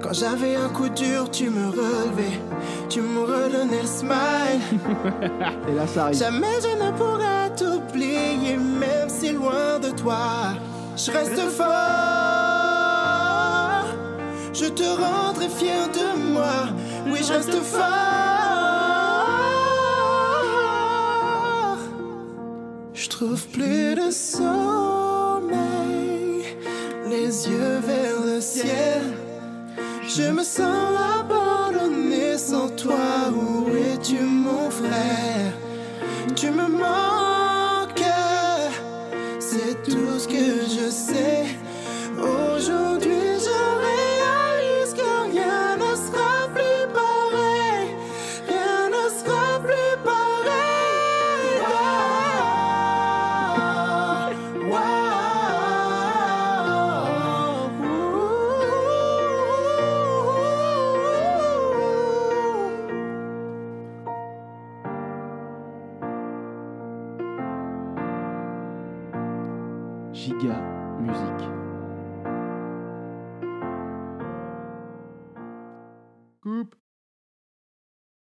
Quand j'avais un coup dur, tu me relevais. Tu me redonnais le smile. Et là, ça arrive. Jamais je ne pourrai t'oublier, même si loin de toi. Je reste fort. Je te rendrai fier de moi. Oui, je reste fort. Trouve plus de sommeil. Les yeux vers le ciel. Je me sens abandonné sans toi.